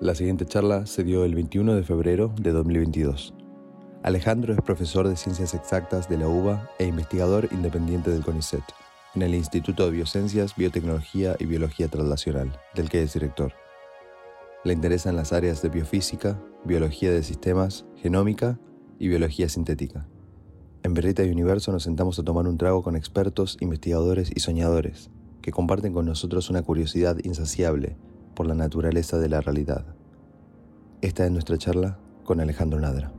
La siguiente charla se dio el 21 de febrero de 2022. Alejandro es profesor de Ciencias Exactas de la UBA e investigador independiente del CONICET, en el Instituto de Biociencias, Biotecnología y Biología Translacional, del que es director. Le interesan las áreas de biofísica, biología de sistemas, genómica y biología sintética. En Berrita y Universo nos sentamos a tomar un trago con expertos, investigadores y soñadores, que comparten con nosotros una curiosidad insaciable por la naturaleza de la realidad. Esta es nuestra charla con Alejandro Nadra.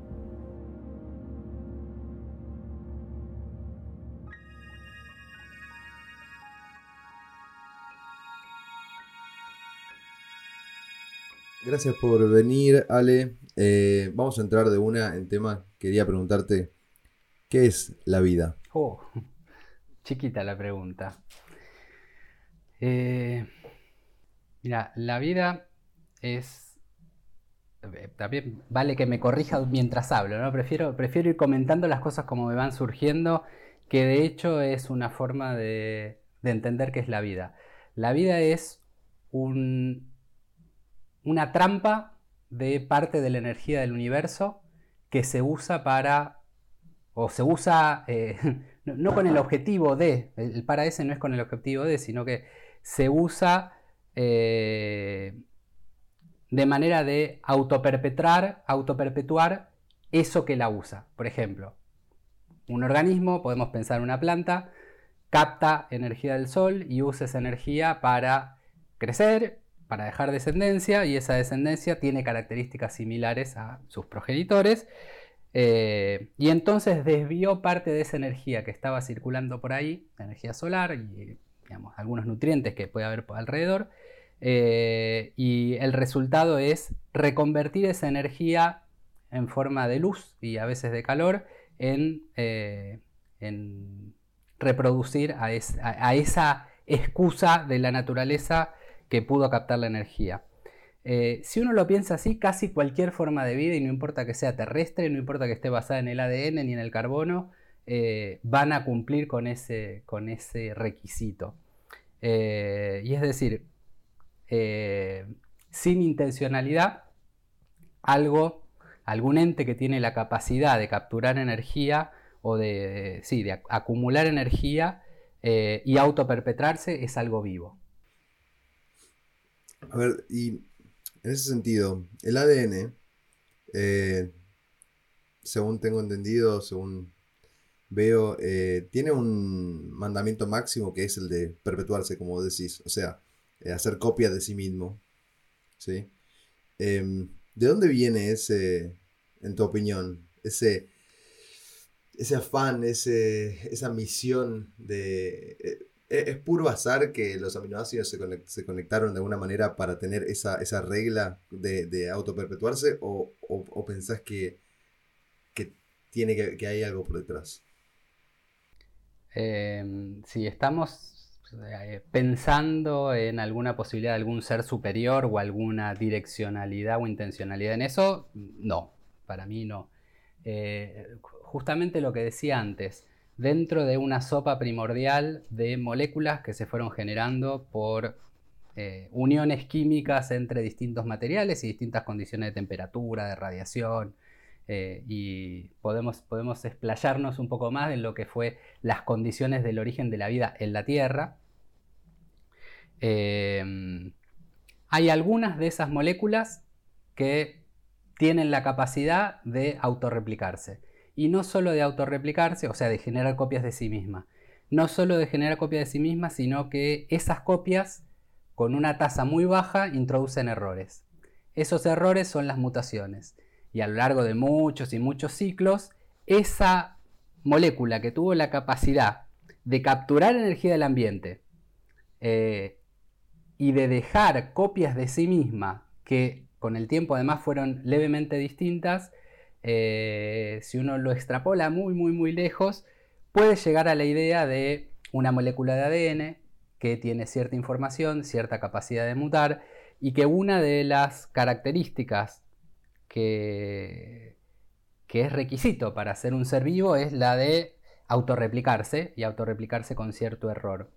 Gracias por venir, Ale. Eh, vamos a entrar de una en tema. Quería preguntarte, ¿qué es la vida? Oh, chiquita la pregunta. Eh, Mira, la vida es... Eh, también vale que me corrija mientras hablo, ¿no? Prefiero, prefiero ir comentando las cosas como me van surgiendo, que de hecho es una forma de, entender qué es la vida. La vida es una trampa de parte de la energía del universo que se usa para, o se usa eh, no, con el objetivo de, el para ese no es con el objetivo de, sino que se usa eh, de manera de autoperpetrar, autoperpetuar eso que la usa. Por ejemplo, un organismo, podemos pensar en una planta, capta energía del sol y usa esa energía para crecer, para dejar descendencia y esa descendencia tiene características similares a sus progenitores. Eh, y entonces desvió parte de esa energía que estaba circulando por ahí, energía solar y algunos nutrientes que puede haber alrededor, eh, y el resultado es reconvertir esa energía en forma de luz y a veces de calor en, eh, reproducir a, esa excusa de la naturaleza que pudo captar la energía. Eh, si uno lo piensa así, casi cualquier forma de vida, y no importa que sea terrestre, no importa que esté basada en el ADN ni en el carbono, van a cumplir con ese, con ese requisito. y es decir, eh, sin intencionalidad, algo, algún ente que tiene la capacidad de capturar energía o de, sí, de acumular energía eh, y autoperpetrarse es algo vivo. A ver, y en ese sentido, el ADN, eh, según tengo entendido, según veo, tiene un mandamiento máximo que es el de perpetuarse, como decís. O sea, eh, hacer copia de sí mismo. ¿sí? Em, ¿De dónde viene ese, en tu opinión, ese, ese afán, ese, esa misión de... Eh, ¿Es puro azar que los aminoácidos se, conectaron de alguna manera para tener esa, regla de, de autoperpetuarse o, o, pensás que, tiene que, hay algo por detrás? Em, si estamos eh, pensando en alguna posibilidad de algún ser superior o alguna direccionalidad o intencionalidad en eso, no, para mí no. Eh, justamente lo que decía antes, dentro de una sopa primordial de moléculas que se fueron generando por eh, uniones químicas entre distintos materiales y distintas condiciones de temperatura, de radiación, y podemos, podemos explayarnos un poco más en lo que fue las condiciones del origen de la vida en la Tierra, Em, hay algunas de esas moléculas que tienen la capacidad de autorreplicarse. Y no solo de autorreplicarse, o sea, de generar copias de sí misma. No solo de generar copias de sí misma, sino que esas copias, con una tasa muy baja, introducen errores. Esos errores son las mutaciones. Y a lo largo de muchos y muchos ciclos, esa molécula que tuvo la capacidad de capturar energía del ambiente, eh, y de dejar copias de sí misma que con el tiempo además fueron levemente distintas, eh, si uno lo extrapola muy muy muy lejos, puede llegar a la idea de una molécula de ADN que tiene cierta información, cierta capacidad de mutar y que una de las características que, que es requisito para ser un ser vivo es la de autorreplicarse y autorreplicarse con cierto error.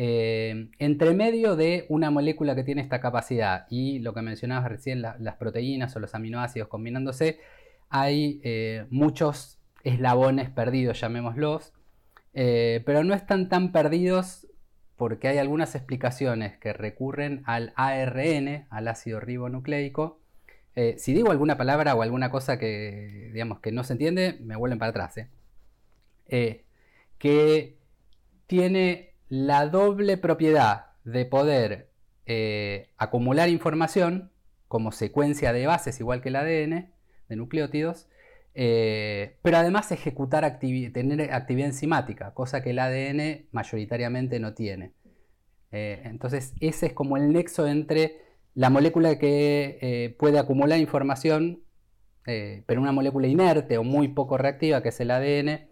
Eh, entre medio de una molécula que tiene esta capacidad y lo que mencionabas recién, las proteínas o los aminoácidos combinándose, hay eh, muchos eslabones perdidos, llamémoslos, eh, pero no están tan perdidos porque hay algunas explicaciones que recurren al ARN, al ácido ribonucleico. si digo alguna palabra o alguna cosa que, digamos, que no se entiende, me vuelven para atrás. que tiene la doble propiedad de poder eh, acumular información como secuencia de bases, igual que el ADN, de nucleótidos, eh, pero además ejecutar tener actividad enzimática, cosa que el ADN mayoritariamente no tiene. Eh, entonces, ese es como el nexo entre la molécula que puede acumular información, pero una molécula inerte o muy poco reactiva, que es el ADN,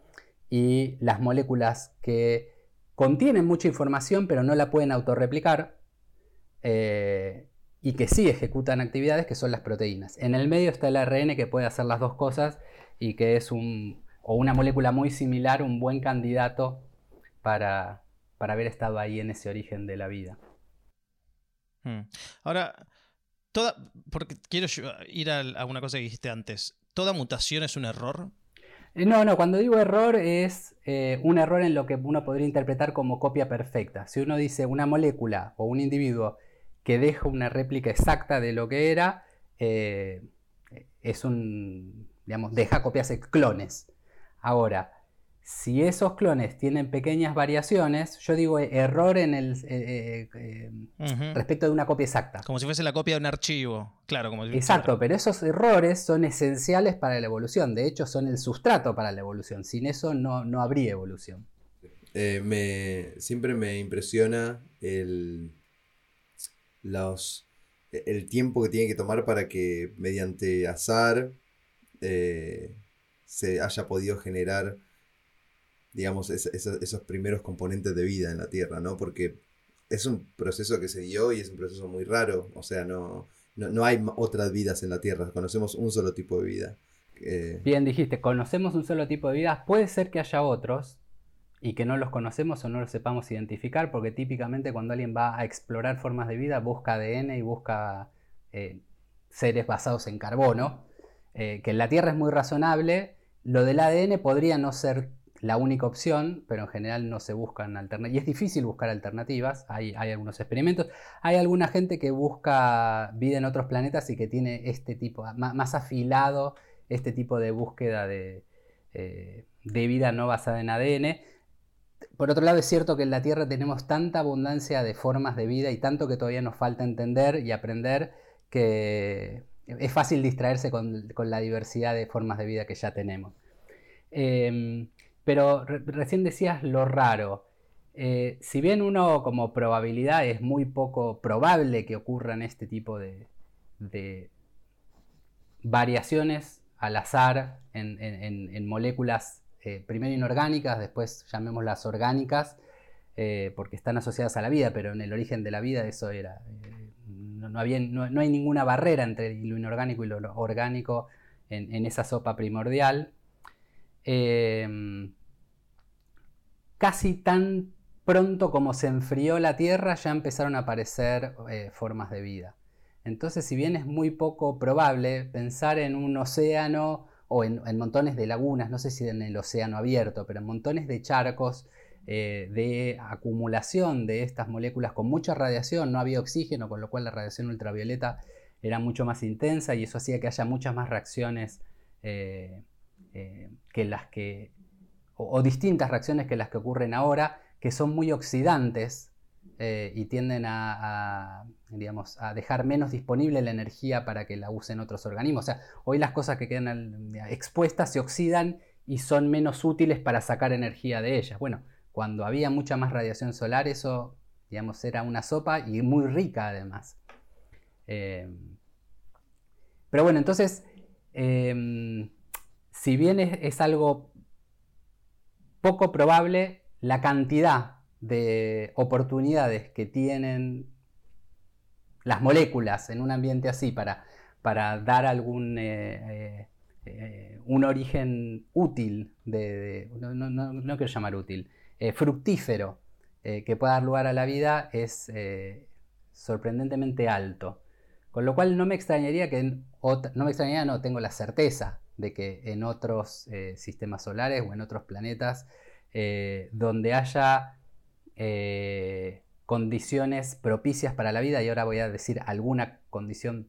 y las moléculas que contienen mucha información pero no la pueden autorreplicar eh, y que sí ejecutan actividades que son las proteínas. En el medio está el ARN que puede hacer las dos cosas y que es un, o una molécula muy similar, un buen candidato para, haber estado ahí en ese origen de la vida. Hmm. Ahora, toda, porque quiero ir a, a una cosa que dijiste antes, ¿toda mutación es un error? Eh, no, no, cuando digo error es eh, un error en lo que uno podría interpretar como copia perfecta. Si uno dice una molécula o un individuo que deja una réplica exacta de lo que era, eh, es un, digamos, deja copias clones. Ahora, si esos clones tienen pequeñas variaciones, yo digo error en el eh, eh, eh, respecto de una copia exacta. Como si fuese la copia de un archivo, claro. Como Exacto, pero esos errores son esenciales para la evolución. De hecho, son el sustrato para la evolución. Sin eso no, no habría evolución. me, siempre me impresiona el, los, el tiempo que tiene que tomar para que mediante azar se haya podido generar digamos, esos primeros componentes de vida en la Tierra, ¿no? Porque es un proceso que se dio y es un proceso muy raro, o sea, no, no, hay otras vidas en la Tierra, conocemos un solo tipo de vida. Bien dijiste, conocemos un solo tipo de vida, puede ser que haya otros y que no los conocemos o no los sepamos identificar, porque típicamente cuando alguien va a explorar formas de vida busca ADN y busca eh, seres basados en carbono, eh, que en la Tierra es muy razonable, lo del ADN podría no ser la única opción, pero en general no se buscan alternativas. Y es difícil buscar alternativas, hay, algunos experimentos. Hay alguna gente que busca vida en otros planetas y que tiene este tipo, más, afilado este tipo de búsqueda de, eh, de vida no basada en ADN. Por otro lado, es cierto que en la Tierra tenemos tanta abundancia de formas de vida y tanto que todavía nos falta entender y aprender que es fácil distraerse con, la diversidad de formas de vida que ya tenemos. Em, pero recién decías lo raro. Eh, si bien uno como probabilidad es muy poco probable que ocurran este tipo de, variaciones al azar en, moléculas eh, primero inorgánicas, después llamémoslas orgánicas, eh, porque están asociadas a la vida, pero en el origen de la vida eso era... No, había, no, hay ninguna barrera entre lo inorgánico y lo orgánico en, esa sopa primordial. Casi tan pronto como se enfrió la Tierra ya empezaron a aparecer eh, formas de vida. Entonces, si bien es muy poco probable pensar en un océano o en, montones de lagunas, no sé si en el océano abierto, pero en montones de charcos eh, de acumulación de estas moléculas con mucha radiación, no había oxígeno, con lo cual la radiación ultravioleta era mucho más intensa y eso hacía que haya muchas más reacciones eh, que las que o, distintas reacciones que las que ocurren ahora, que son muy oxidantes eh, y tienden a, digamos, a dejar menos disponible la energía para que la usen otros organismos. O sea, hoy las cosas que quedan expuestas se oxidan y son menos útiles para sacar energía de ellas. Bueno, cuando había mucha más radiación solar, eso, digamos, era una sopa y muy rica además. Eh, pero bueno, entonces, em, si bien es, algo poco probable la cantidad de oportunidades que tienen las moléculas en un ambiente así para, para dar algún eh, eh, eh, un origen útil, de, no, quiero llamar útil, fructífero que pueda dar lugar a la vida es sorprendentemente alto. Con lo cual no me extrañaría que no me extrañaría, no tengo la certeza de que en otros sistemas solares o en otros planetas donde haya condiciones propicias para la vida, y ahora voy a decir alguna condición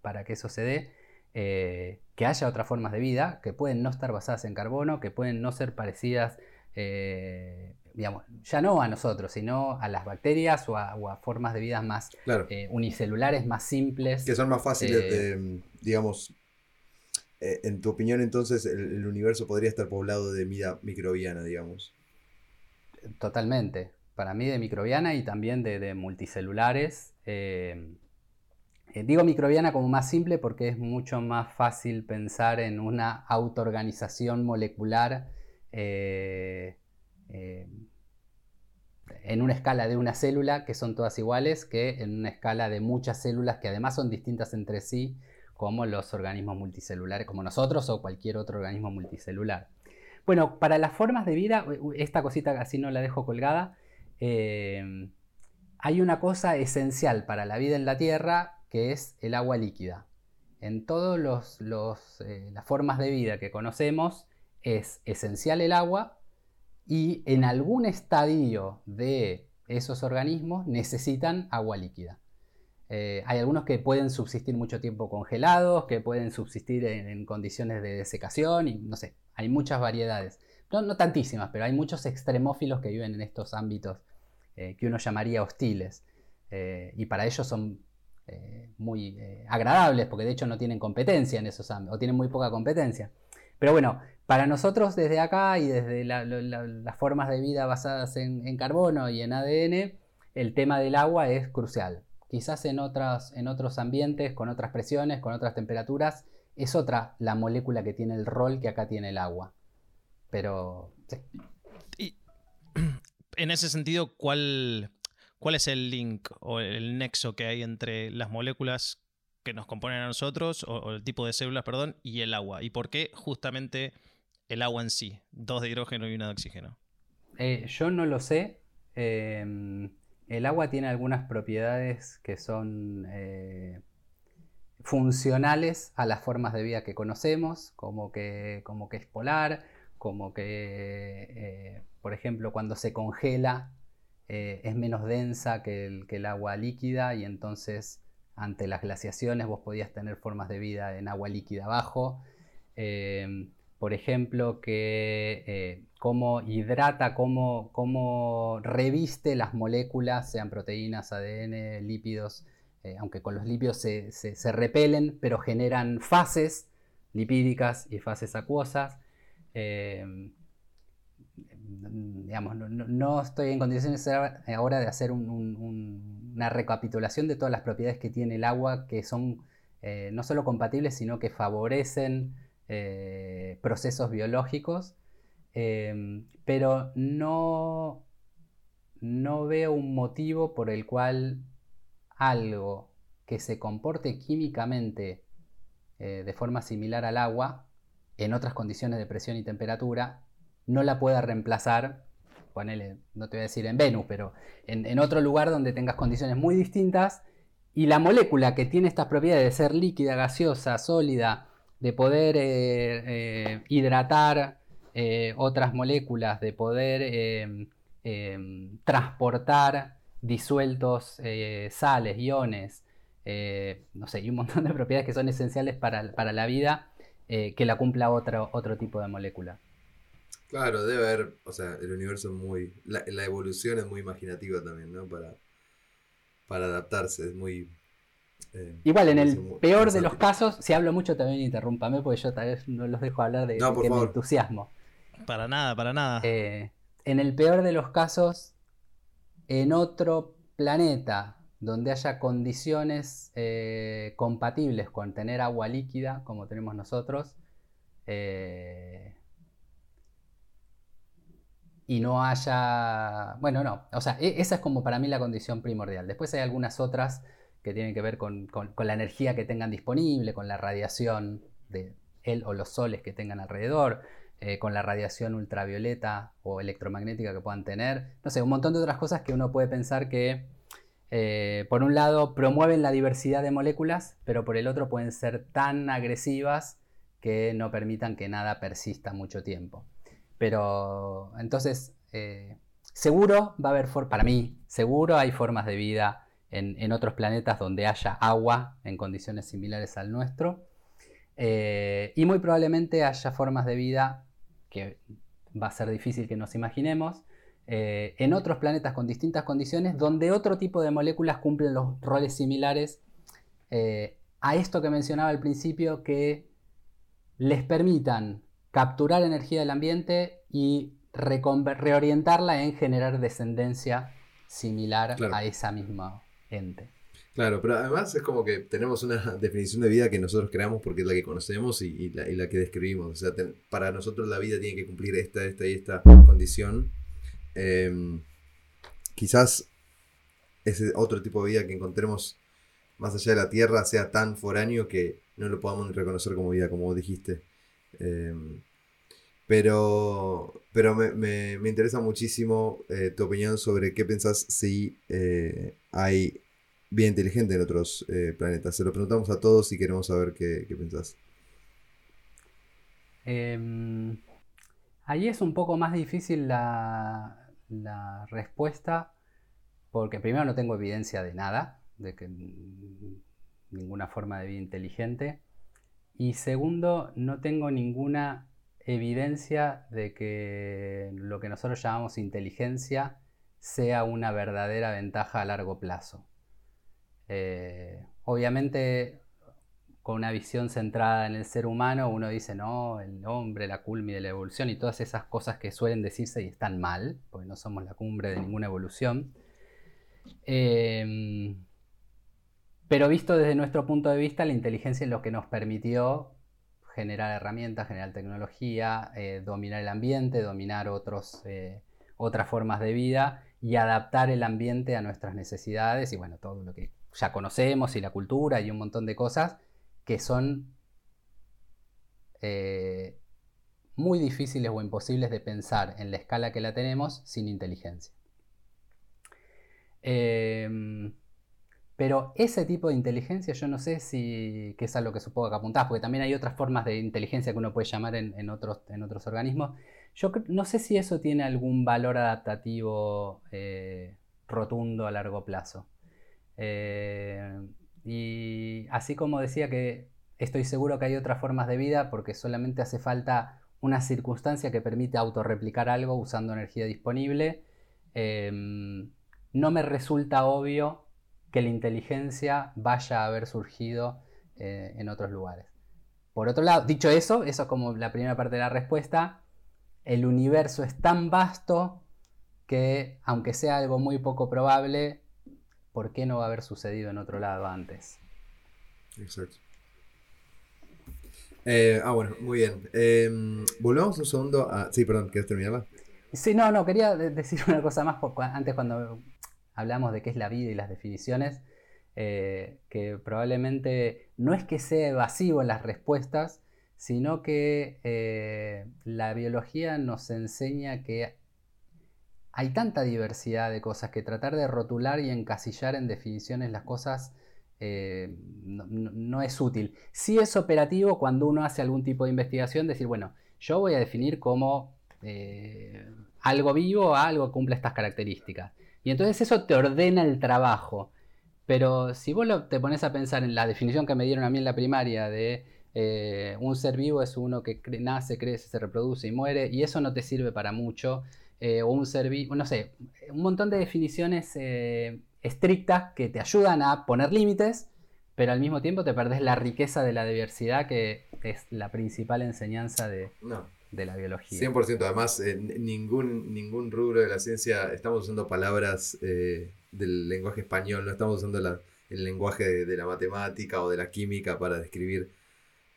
para que eso se dé, eh, que haya otras formas de vida que pueden no estar basadas en carbono, que pueden no ser parecidas, eh, digamos, ya no a nosotros, sino a las bacterias o a, formas de vida más eh, unicelulares, más simples. Que son más fáciles de, digamos, en tu opinión entonces el, universo podría estar poblado de vida microbiana, digamos. Totalmente. Para mí de microbiana y también de, multicelulares. Eh, digo microbiana como más simple porque es mucho más fácil pensar en una autoorganización molecular eh, eh, en una escala de una célula que son todas iguales que en una escala de muchas células que además son distintas entre sí como los organismos multicelulares, como nosotros o cualquier otro organismo multicelular. Bueno, para las formas de vida, esta cosita así no la dejo colgada, hay una cosa esencial para la vida en la Tierra que es el agua líquida. En todas eh, las formas de vida que conocemos es esencial el agua y en algún estadio de esos organismos necesitan agua líquida. Eh, hay algunos que pueden subsistir mucho tiempo congelados, que pueden subsistir en, condiciones de desecación y no sé, hay muchas variedades. No, tantísimas, pero hay muchos extremófilos que viven en estos ámbitos eh, que uno llamaría hostiles. y para ellos son eh, muy eh, agradables, porque de hecho no tienen competencia en esos ámbitos, o tienen muy poca competencia. Pero bueno, para nosotros desde acá y desde las formas de vida basadas en, carbono y en ADN, el tema del agua es crucial. Quizás en, otras, en otros ambientes, con otras presiones, con otras temperaturas, es otra la molécula que tiene el rol que acá tiene el agua. Pero... Y en ese sentido, ¿cuál, ¿Cuál es el link o el nexo que hay entre las moléculas que nos componen a nosotros, o, el tipo de células, perdón, y el agua? ¿Y por qué justamente el agua en sí? Dos de hidrógeno y una de oxígeno. Eh, yo no lo sé. Em, el agua tiene algunas propiedades que son eh, funcionales a las formas de vida que conocemos, como que, como que es polar, como que, eh, por ejemplo, cuando se congela eh, es menos densa que el, agua líquida y entonces ante las glaciaciones vos podías tener formas de vida en agua líquida abajo. Por ejemplo, que eh, cómo hidrata, cómo, reviste las moléculas, sean proteínas, ADN, lípidos, eh, aunque con los lípidos se, repelen, pero generan fases lipídicas y fases acuosas. Em, digamos, no, estoy en condiciones ahora de hacer una recapitulación de todas las propiedades que tiene el agua que son eh, no solo compatibles, sino que favorecen eh, procesos biológicos, em, pero no, no veo un motivo por el cual algo que se comporte químicamente eh, de forma similar al agua, en otras condiciones de presión y temperatura, no la pueda reemplazar, ponele, no te voy a decir en Venus, pero en, otro lugar donde tengas condiciones muy distintas y la molécula que tiene estas propiedades de ser líquida, gaseosa, sólida, de poder eh, eh, hidratar eh, otras moléculas, de poder transportar disueltos sales, iones, no sé, y un montón de propiedades que son esenciales para, la vida, que la cumpla otro, otro tipo de molécula. Claro, debe haber, o sea, el universo es muy, la, evolución es muy imaginativa también, ¿no? Para, para adaptarse, es muy... Eh, Igual, en el peor de los casos, si hablo mucho también interrúmpame, porque yo tal vez no los dejo hablar de, me entusiasmo. Para nada, para nada. Eh, en el peor de los casos, en otro planeta donde haya condiciones eh, compatibles con tener agua líquida, como tenemos nosotros, eh, y no haya... Bueno, no, o sea, e-, esa es como para mí la condición primordial. Después hay algunas otras que tienen que ver con, la energía que tengan disponible, con la radiación de él o los soles que tengan alrededor, eh, con la radiación ultravioleta o electromagnética que puedan tener. No sé, un montón de otras cosas que uno puede pensar que, eh, por un lado, promueven la diversidad de moléculas, pero por el otro pueden ser tan agresivas que no permitan que nada persista mucho tiempo. Pero entonces, eh, seguro va a haber, para mí, seguro hay formas de vida en, otros planetas donde haya agua en condiciones similares al nuestro. Eh, y muy probablemente haya formas de vida que va a ser difícil que nos imaginemos, eh, en otros planetas con distintas condiciones, donde otro tipo de moléculas cumplen los roles similares a esto que mencionaba al principio, que les permitan capturar energía del ambiente y reorientarla en generar descendencia similar a esa misma Claro, pero además es como que tenemos una definición de vida que nosotros creamos porque es la que conocemos y, la, que describimos. O sea, para nosotros la vida tiene que cumplir esta, esta y esta condición. Em, quizás ese otro tipo de vida que encontremos más allá de la Tierra sea tan foráneo que no lo podamos reconocer como vida, como vos dijiste. Em, pero pero me, interesa muchísimo eh, tu opinión sobre qué pensás si eh, hay vida inteligente en otros eh, planetas. Se lo preguntamos a todos y queremos saber qué, pensás. Em, ahí es un poco más difícil la, la respuesta porque primero no tengo evidencia de nada, de que ninguna forma de vida inteligente. Y segundo, no tengo ninguna evidencia de que lo que nosotros llamamos inteligencia sea una verdadera ventaja a largo plazo. Eh, obviamente, con una visión centrada en el ser humano, uno dice, no, el hombre, la culmi de la evolución y todas esas cosas que suelen decirse y están mal, porque no somos la cumbre de ninguna evolución. Eh, pero visto desde nuestro punto de vista, la inteligencia es lo que nos permitió generar herramientas, generar tecnología, eh, dominar el ambiente, dominar otros, eh, otras formas de vida y adaptar el ambiente a nuestras necesidades y bueno, todo lo que ya conocemos y la cultura y un montón de cosas que son eh, muy difíciles o imposibles de pensar en la escala que la tenemos sin inteligencia. Em, pero ese tipo de inteligencia yo no sé si que es a lo que supongo que apuntás, porque también hay otras formas de inteligencia que uno puede llamar en, otros, en otros organismos. Yo no sé si eso tiene algún valor adaptativo eh, rotundo a largo plazo. Eh, y así como decía que estoy seguro que hay otras formas de vida porque solamente hace falta una circunstancia que permite autorreplicar algo usando energía disponible, eh, no me resulta obvio que la inteligencia vaya a haber surgido eh, en otros lugares. Por otro lado, dicho eso, eso es como la primera parte de la respuesta, el universo es tan vasto que, aunque sea algo muy poco probable, ¿por qué no va a haber sucedido en otro lado antes? Exacto. Eh, ah, bueno, muy bien. Em, volvamos un segundo a... Sí, perdón, ¿quieres terminarla? Sí, no, no, quería decir una cosa más antes cuando hablamos de qué es la vida y las definiciones, eh, que probablemente no es que sea evasivo en las respuestas, sino que eh, la biología nos enseña que hay tanta diversidad de cosas que tratar de rotular y encasillar en definiciones las cosas eh, no, es útil. Sí es operativo cuando uno hace algún tipo de investigación, decir, bueno, yo voy a definir como algo vivo algo cumple estas características. Y entonces eso te ordena el trabajo. Pero si vos te pones a pensar en la definición que me dieron a mí en la primaria de eh, un ser vivo es uno que nace, crece, se reproduce y muere, y eso no te sirve para mucho, eh, o un ser vivo, no sé, un montón de definiciones eh, estrictas que te ayudan a poner límites, pero al mismo tiempo te perdés la riqueza de la diversidad que es la principal enseñanza de, de la biología. 100%, además, ningún, ningún rubro de la ciencia estamos usando palabras eh, del lenguaje español, no estamos usando el lenguaje de, la matemática o de la química para describir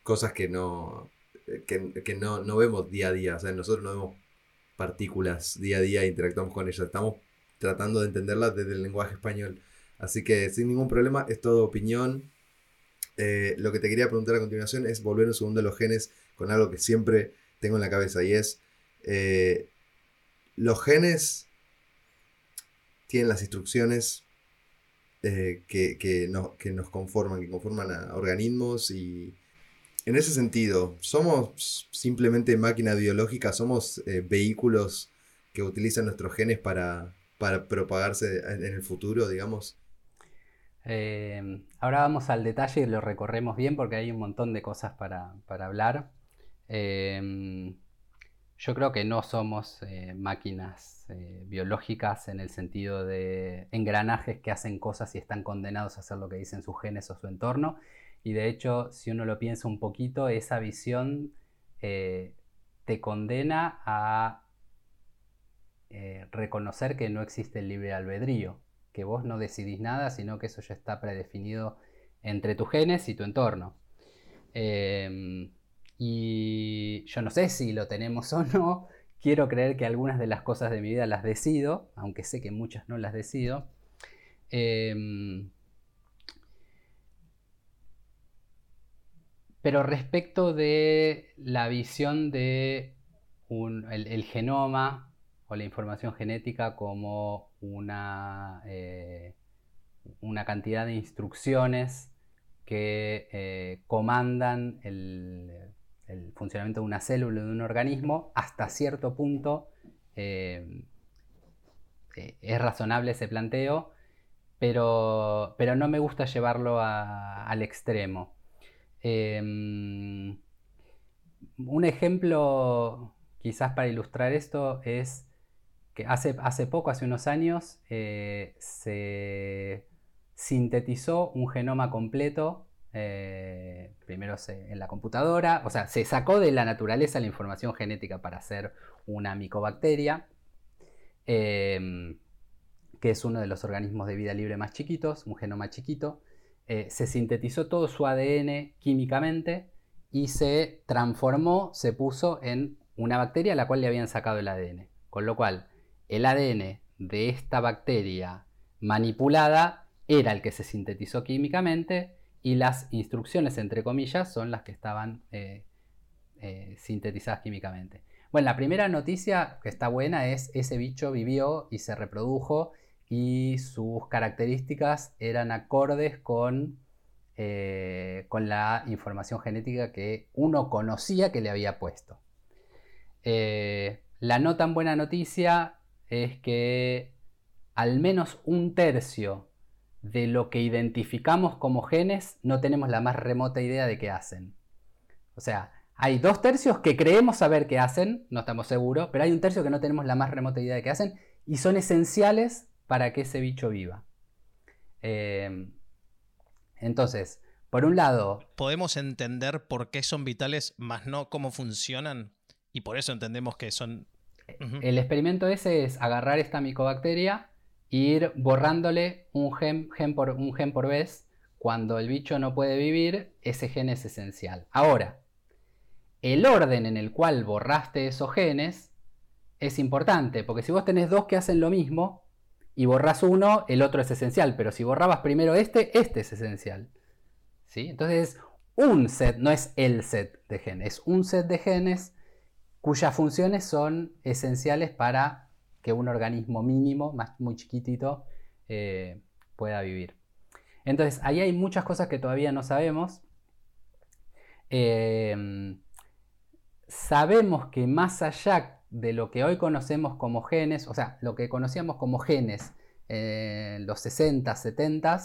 cosas que no, que, no, no, vemos día a día, o sea, nosotros no vemos partículas día a día interactuamos con ellas, estamos tratando de entenderlas desde el lenguaje español. Así que sin ningún problema, es todo opinión. Eh, lo que te quería preguntar a continuación es volver un segundo a los genes con algo que siempre tengo en la cabeza y es, eh, los genes tienen las instrucciones eh, que, que, nos conforman, que conforman a organismos y en ese sentido, ¿somos simplemente máquina biológica? ¿Somos eh, vehículos que utilizan nuestros genes para, para propagarse en el futuro, digamos? Ahora vamos al detalle y lo recorremos bien porque hay un montón de cosas para, hablar. Eh, yo creo que no somos eh, máquinas biológicas en el sentido de engranajes que hacen cosas y están condenados a hacer lo que dicen sus genes o su entorno. Y de hecho, si uno lo piensa un poquito, esa visión te condena a reconocer que no existe el libre albedrío que vos no decidís nada, sino que eso ya está predefinido entre tus genes y tu entorno. Y yo no sé si lo tenemos o no, quiero creer que algunas de las cosas de mi vida las decido, aunque sé que muchas no las decido. Em, pero respecto de la visión de el genoma o la información genética como una, eh, una cantidad de instrucciones que eh, comandan el, funcionamiento de una célula, de un organismo, hasta cierto punto eh, es razonable ese planteo, pero, pero, no me gusta llevarlo al extremo. Em, un ejemplo quizás para ilustrar esto es hace, hace poco, hace unos años, eh, se sintetizó un genoma completo, eh, primero en la computadora, o sea, se sacó de la naturaleza la información genética para hacer una micobacteria, em, que es uno de los organismos de vida libre más chiquitos, un genoma chiquito, eh, se sintetizó todo su ADN químicamente y se transformó, se puso en una bacteria a la cual le habían sacado el ADN. Con lo cual, el ADN de esta bacteria manipulada era el que se sintetizó químicamente y las instrucciones, entre comillas, son las que estaban eh, eh, sintetizadas químicamente. Bueno, la primera noticia que está buena es ese bicho vivió y se reprodujo y sus características eran acordes con, eh, con la información genética que uno conocía que le había puesto. la no tan buena noticia es que al menos un tercio de lo que identificamos como genes no tenemos la más remota idea de qué hacen. O sea, hay dos tercios que creemos saber qué hacen, no estamos seguros, pero hay un tercio que no tenemos la más remota idea de qué hacen y son esenciales para que ese bicho viva. Em, entonces, por un lado... Podemos entender por qué son vitales, más no cómo funcionan, y por eso entendemos que son el experimento ese es agarrar esta micobacteria ir borrándole un gen, por, un gen por vez. Cuando el bicho no puede vivir, ese gen es esencial. Ahora, el orden en el cual borraste esos genes es importante, porque si vos tenés dos que hacen lo mismo y borras uno, el otro es esencial, pero si borrabas primero este, este es esencial. ¿Sí? Entonces, un set, no es el set de genes, es un set de genes cuyas funciones son esenciales para que un organismo mínimo, más, muy chiquitito, eh, pueda vivir. Entonces, ahí hay muchas cosas que todavía no sabemos. Em, sabemos que más allá de lo que hoy conocemos como genes, o sea, lo que conocíamos como genes en los 60, 70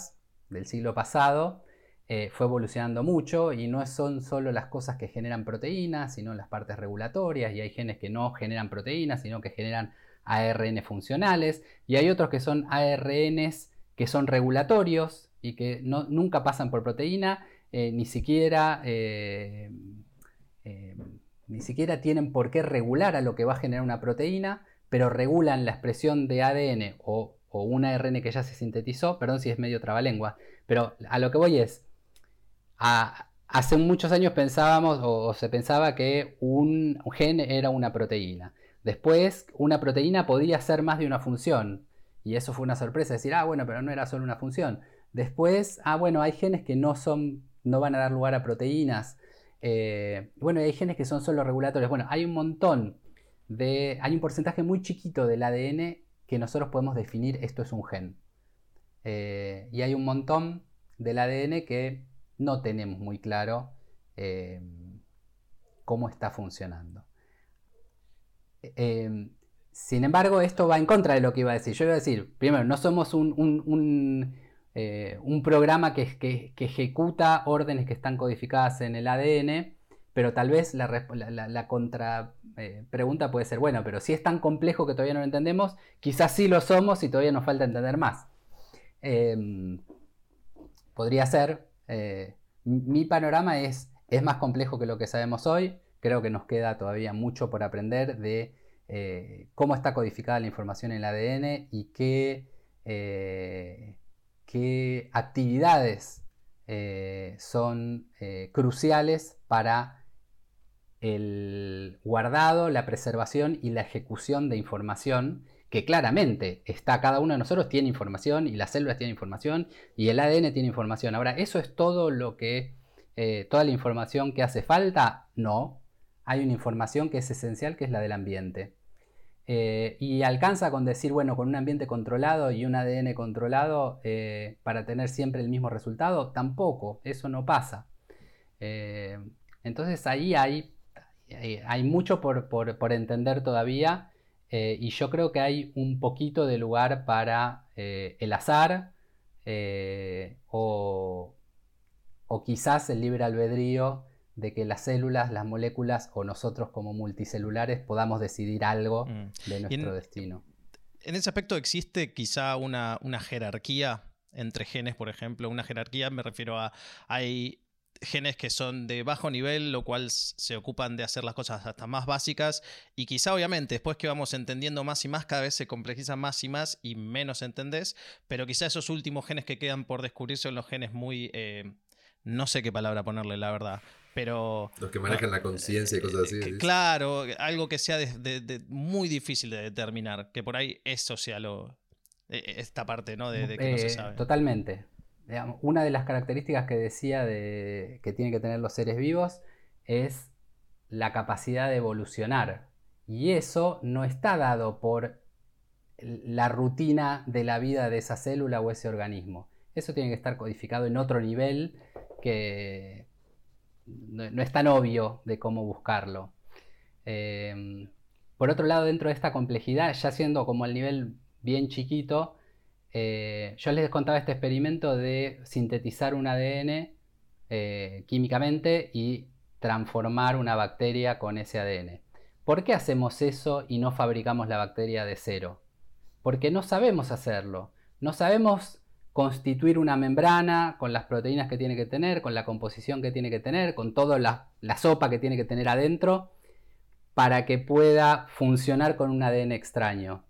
del siglo pasado, eh, fue evolucionando mucho y no son solo las cosas que generan proteínas, sino las partes regulatorias y hay genes que no generan proteínas, sino que generan ARN funcionales y hay otros que son ARNs que son regulatorios y que nunca pasan por proteína, eh, ni siquiera... Eh, ni siquiera tienen por qué regular a lo que va a generar una proteína, pero regulan la expresión de ADN o, o un ARN que ya se sintetizó, perdón si es medio trabalengua, pero a lo que voy es, hace muchos años pensábamos o, se pensaba que un, gen era una proteína. Después, una proteína podía ser más de una función. Y eso fue una sorpresa, decir, ah, bueno, pero no era solo una función. Después, ah, bueno, hay genes que no son, no van a dar lugar a proteínas. Eh, bueno, hay genes que son solo regulatorios. Bueno, hay un montón de... Hay un porcentaje muy chiquito del ADN que nosotros podemos definir esto es un gen. Eh, y hay un montón del ADN que no tenemos muy claro eh, cómo está funcionando. Sin embargo, esto va en contra de lo que iba a decir. Yo iba a decir, primero, no somos un, eh, programa que, ejecuta órdenes que están codificadas en el ADN, pero tal vez la, contra eh, pregunta puede ser, bueno, pero si es tan complejo que todavía no lo entendemos, quizás sí lo somos y todavía nos falta entender más. Em, podría ser, eh, mi panorama es, es más complejo que lo que sabemos hoy, creo que nos queda todavía mucho por aprender de cómo está codificada la información en el ADN y qué qué actividades eh, son eh, cruciales para el guardado, la preservación y la ejecución de información que claramente está, cada uno de nosotros tiene información y las células tienen información y el ADN tiene información. Ahora, ¿eso es todo lo que, eh, toda la información que hace falta? No, hay una información que es esencial que es la del ambiente. Eh, y alcanza con decir, bueno, con un ambiente controlado y un ADN controlado eh, para tener siempre el mismo resultado, tampoco, eso no pasa. Eh, entonces ahí hay, hay, mucho por, entender todavía y yo creo que hay un poquito de lugar para el azar o, o quizás el libre albedrío de que las células, las moléculas o nosotros como multicelulares podamos decidir algo mm. de nuestro destino. En ese aspecto existe quizá una, jerarquía entre genes, por ejemplo. Una jerarquía me refiero a hay genes que son de bajo nivel, lo cual se ocupan de hacer las cosas hasta más básicas y quizá obviamente después que vamos entendiendo más y más, cada vez se complejizan más y más y menos entendés, pero quizá esos últimos genes que quedan por descubrir son los genes muy... Eh, no sé qué palabra ponerle, la verdad, pero... Los que manejan la conciencia y cosas así. Eh, claro, algo que sea muy difícil de determinar, que por ahí eso sea lo, e, e, esta parte, ¿no? De, que no se eh, sabe. Totalmente. una de las características que decía de, que tienen que tener los seres vivos es la capacidad de evolucionar. Y eso no está dado por la rutina de la vida de esa célula o ese organismo. Eso tiene que estar codificado en otro nivel que, no, es tan obvio de cómo buscarlo. Em, por otro lado, dentro de esta complejidad, ya siendo como el nivel bien chiquito, eh, yo les contaba este experimento de sintetizar un ADN eh, químicamente y transformar una bacteria con ese ADN. ¿Por qué hacemos eso y no fabricamos la bacteria de cero? Porque no sabemos hacerlo. No sabemos constituir una membrana con las proteínas que tiene que tener, con la composición que tiene que tener, con toda la, sopa que tiene que tener adentro, para que pueda funcionar con un ADN extraño.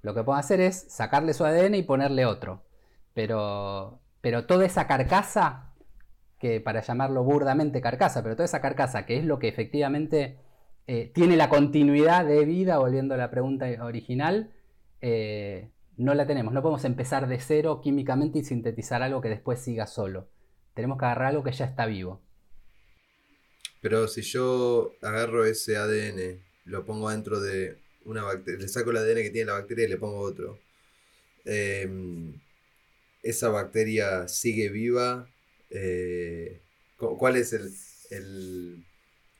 Lo que puedo hacer es sacarle su ADN y ponerle otro. Pero, pero toda esa carcasa, que para llamarlo burdamente carcasa, pero toda esa carcasa que es lo que efectivamente eh, tiene la continuidad de vida, volviendo a la pregunta original, eh, no la tenemos. No podemos empezar de cero químicamente y sintetizar algo que después siga solo. Tenemos que agarrar algo que ya está vivo. Pero si yo agarro ese ADN, lo pongo dentro de una bacteria, le saco el ADN que tiene la bacteria y le pongo otro. Em, esa bacteria sigue viva. Eh, ¿Cuál es el el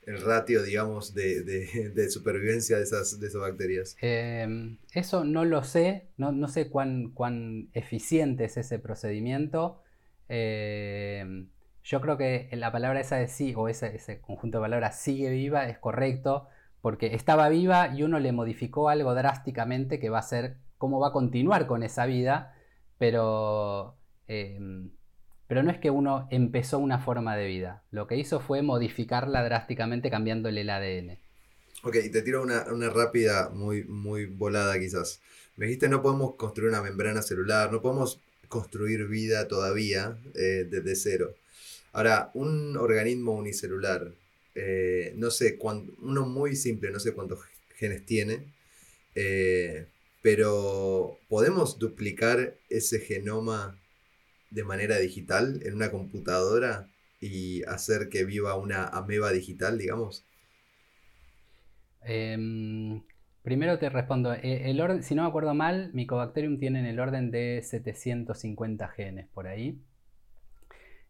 ratio, digamos, de, supervivencia de esas, de esas bacterias? Em, eso no lo sé, no, sé cuán, cuán, eficiente es ese procedimiento. Em, yo creo que la palabra esa de sí, o ese, ese conjunto de palabras sigue viva, es correcto, porque estaba viva y uno le modificó algo drásticamente que va a ser cómo va a continuar con esa vida, pero em, pero no es que uno empezó una forma de vida. Lo que hizo fue modificarla drásticamente cambiándole el ADN. Ok, te tiro una, rápida, muy, muy volada quizás. Me dijiste no podemos construir una membrana celular, no podemos construir vida todavía eh, desde cero. Ahora, un organismo unicelular, eh, no sé, uno muy simple, no sé cuántos genes tiene, eh, pero podemos duplicar ese genoma de manera digital en una computadora y hacer que viva una ameba digital, digamos? Em, primero te respondo, eh, el orden, si no me acuerdo mal, Mycobacterium tiene en el orden de 750 genes por ahí.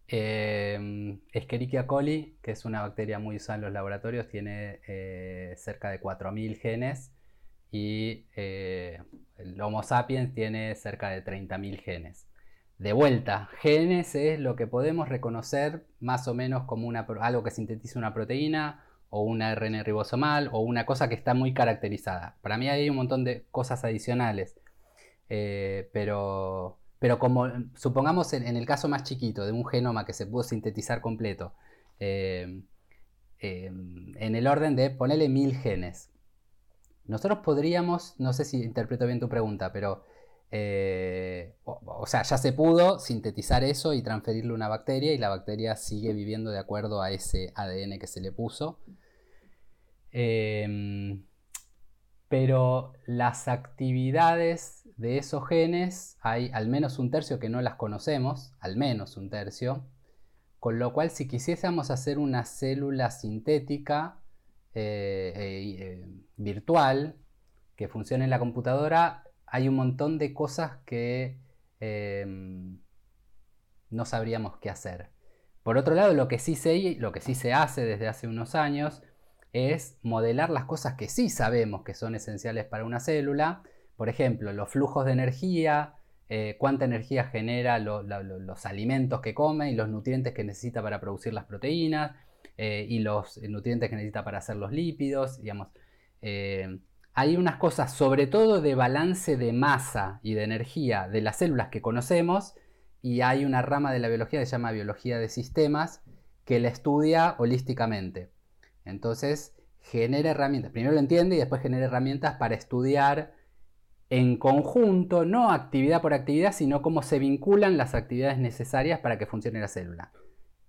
Eh, Escherichia coli, que es una bacteria muy usada en los laboratorios, tiene eh, cerca de 4.000 genes y eh, el Homo sapiens tiene cerca de 30.000 genes. De vuelta, genes es lo que podemos reconocer más o menos como una, algo que sintetiza una proteína o una ARN ribosomal o una cosa que está muy caracterizada. Para mí hay un montón de cosas adicionales, eh, pero, pero como supongamos en, el caso más chiquito de un genoma que se pudo sintetizar completo, eh, en el orden de ponerle mil genes. Nosotros podríamos, no sé si interpreto bien tu pregunta, pero eh, o, sea, ya se pudo sintetizar eso y transferirle una bacteria y la bacteria sigue viviendo de acuerdo a ese ADN que se le puso. Em, pero las actividades de esos genes hay al menos un tercio que no las conocemos, al menos un tercio, con lo cual si quisiésemos hacer una célula sintética eh, eh, virtual que funcione en la computadora, hay un montón de cosas que em, no sabríamos qué hacer. Por otro lado, lo que sí se, lo que sí se hace desde hace unos años es modelar las cosas que sí sabemos que son esenciales para una célula. Por ejemplo, los flujos de energía, eh, cuánta energía genera los alimentos que come y los nutrientes que necesita para producir las proteínas eh, y los nutrientes que necesita para hacer los lípidos. Digamos, eh, hay unas cosas, sobre todo de balance de masa y de energía de las células que conocemos, y hay una rama de la biología que se llama biología de sistemas, que la estudia holísticamente. Entonces, genera herramientas, primero lo entiende y después genera herramientas para estudiar en conjunto, no actividad por actividad, sino cómo se vinculan las actividades necesarias para que funcione la célula.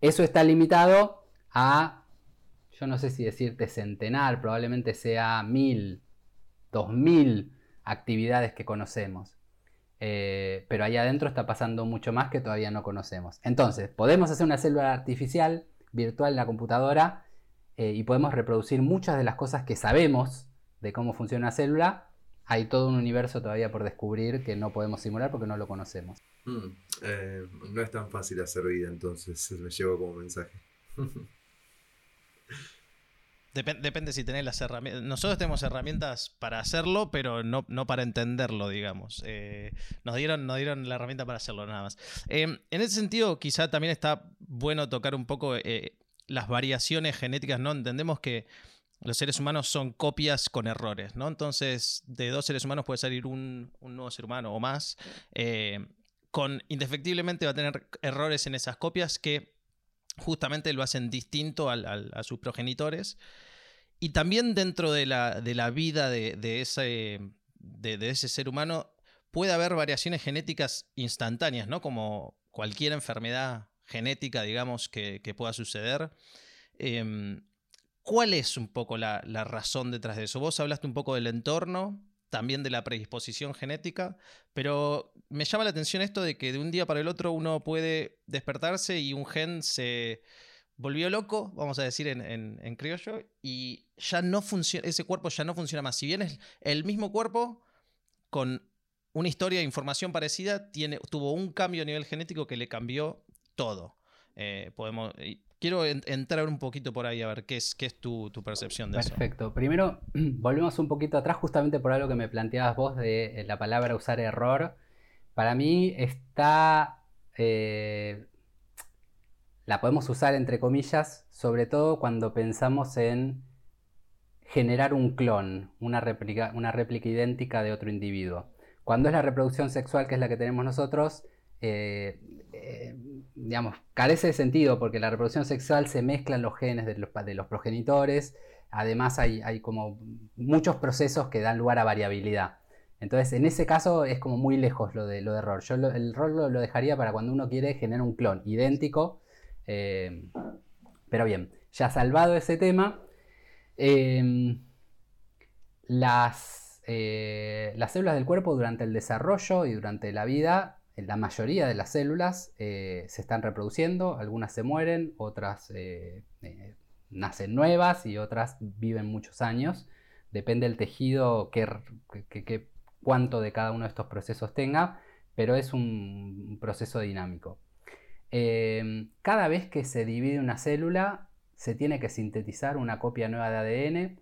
Eso está limitado a, yo no sé si decirte centenar, probablemente sea mil, 2.000 actividades que conocemos. Eh, pero ahí adentro está pasando mucho más que todavía no conocemos. Entonces, podemos hacer una célula artificial virtual en la computadora eh, y podemos reproducir muchas de las cosas que sabemos de cómo funciona una célula. Hay todo un universo todavía por descubrir que no podemos simular porque no lo conocemos. Mm, eh, no es tan fácil hacer vida, entonces me llevo como mensaje. depende si tenés las herramientas. Nosotros tenemos herramientas para hacerlo, pero no, para entenderlo, digamos. Eh, nos, dieron, nos dieron la herramienta para hacerlo, nada más. Em, en ese sentido, quizá también está bueno tocar un poco eh, las variaciones genéticas, ¿no? Entendemos que los seres humanos son copias con errores, ¿no? Entonces, de dos seres humanos puede salir un, nuevo ser humano o más. Eh, con, indefectiblemente va a tener errores en esas copias que justamente lo hacen distinto a sus progenitores. Y también dentro de la, vida de, ese, de, ese, ser humano puede haber variaciones genéticas instantáneas, ¿no? Como cualquier enfermedad genética, digamos, que, pueda suceder. Em, ¿Cuál es un poco la, la razón detrás de eso? Vos hablaste un poco del entorno, también de la predisposición genética, pero me llama la atención esto de que de un día para el otro uno puede despertarse y un gen se volvió loco, vamos a decir en, criollo, y ya no funciona, ese cuerpo ya no funciona más. Si bien es el mismo cuerpo, con una historia de información parecida, tiene, tuvo un cambio a nivel genético que le cambió todo. Eh, podemos, quiero entrar un poquito por ahí a ver qué es, qué es tu, percepción de eso. Perfecto. Primero, volvemos un poquito atrás justamente por algo que me planteabas vos de eh, la palabra usar error. Para mí está... Eh, la podemos usar entre comillas, sobre todo cuando pensamos en generar un clon, una réplica, una réplica idéntica de otro individuo. Cuando es la reproducción sexual, que es la que tenemos nosotros, eh, eh, digamos, carece de sentido porque la reproducción sexual se mezclan los genes de los, de los progenitores, además hay, hay, como muchos procesos que dan lugar a variabilidad. Entonces, en ese caso es como muy lejos lo de, lo de error. Yo el error lo, dejaría para cuando uno quiere generar un clon idéntico. Eh, pero bien, ya salvado ese tema, las, las células del cuerpo durante el desarrollo y durante la vida la mayoría de las células se están reproduciendo, algunas se mueren, otras nacen nuevas y otras viven muchos años. Depende del tejido que, cuánto de cada uno de estos procesos tenga, pero es un proceso dinámico. Em, cada vez que se divide una célula, se tiene que sintetizar una copia nueva de ADN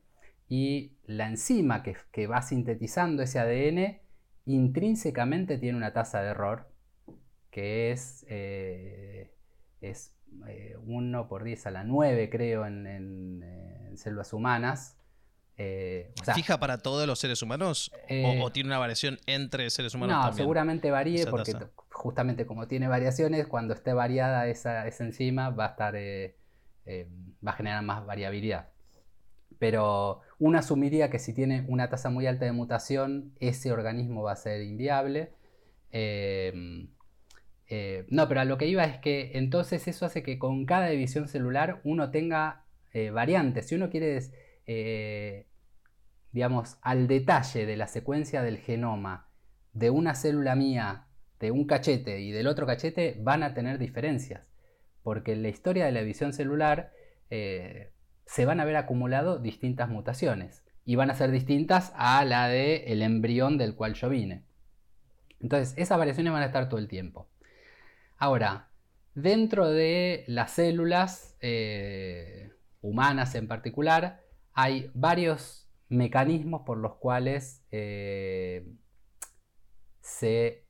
y la enzima que, va sintetizando ese ADN intrínsecamente tiene una tasa de error que es, eh, es 1 eh, por 10 a la 9 creo en células humanas eh, ¿Fija para todos los seres humanos? ¿O, eh, tiene una variación entre seres humanos? No, seguramente varíe porque justamente como tiene variaciones, cuando esté variada esa, enzima va a estar. Eh, va a generar más variabilidad. Pero uno asumiría que si tiene una tasa muy alta de mutación, ese organismo va a ser inviable. no, pero a lo que iba es que entonces eso hace que con cada división celular uno tenga variantes. Si uno quiere digamos, al detalle de la secuencia del genoma de una célula mía, de un cachete y del otro cachete, van a tener diferencias. Porque en la historia de la división celular eh, se van a haber acumulado distintas mutaciones y van a ser distintas a la del el embrión del cual yo vine. Entonces, esas variaciones van a estar todo el tiempo. Ahora, dentro de las células eh, humanas en particular, hay varios mecanismos por los cuales eh, se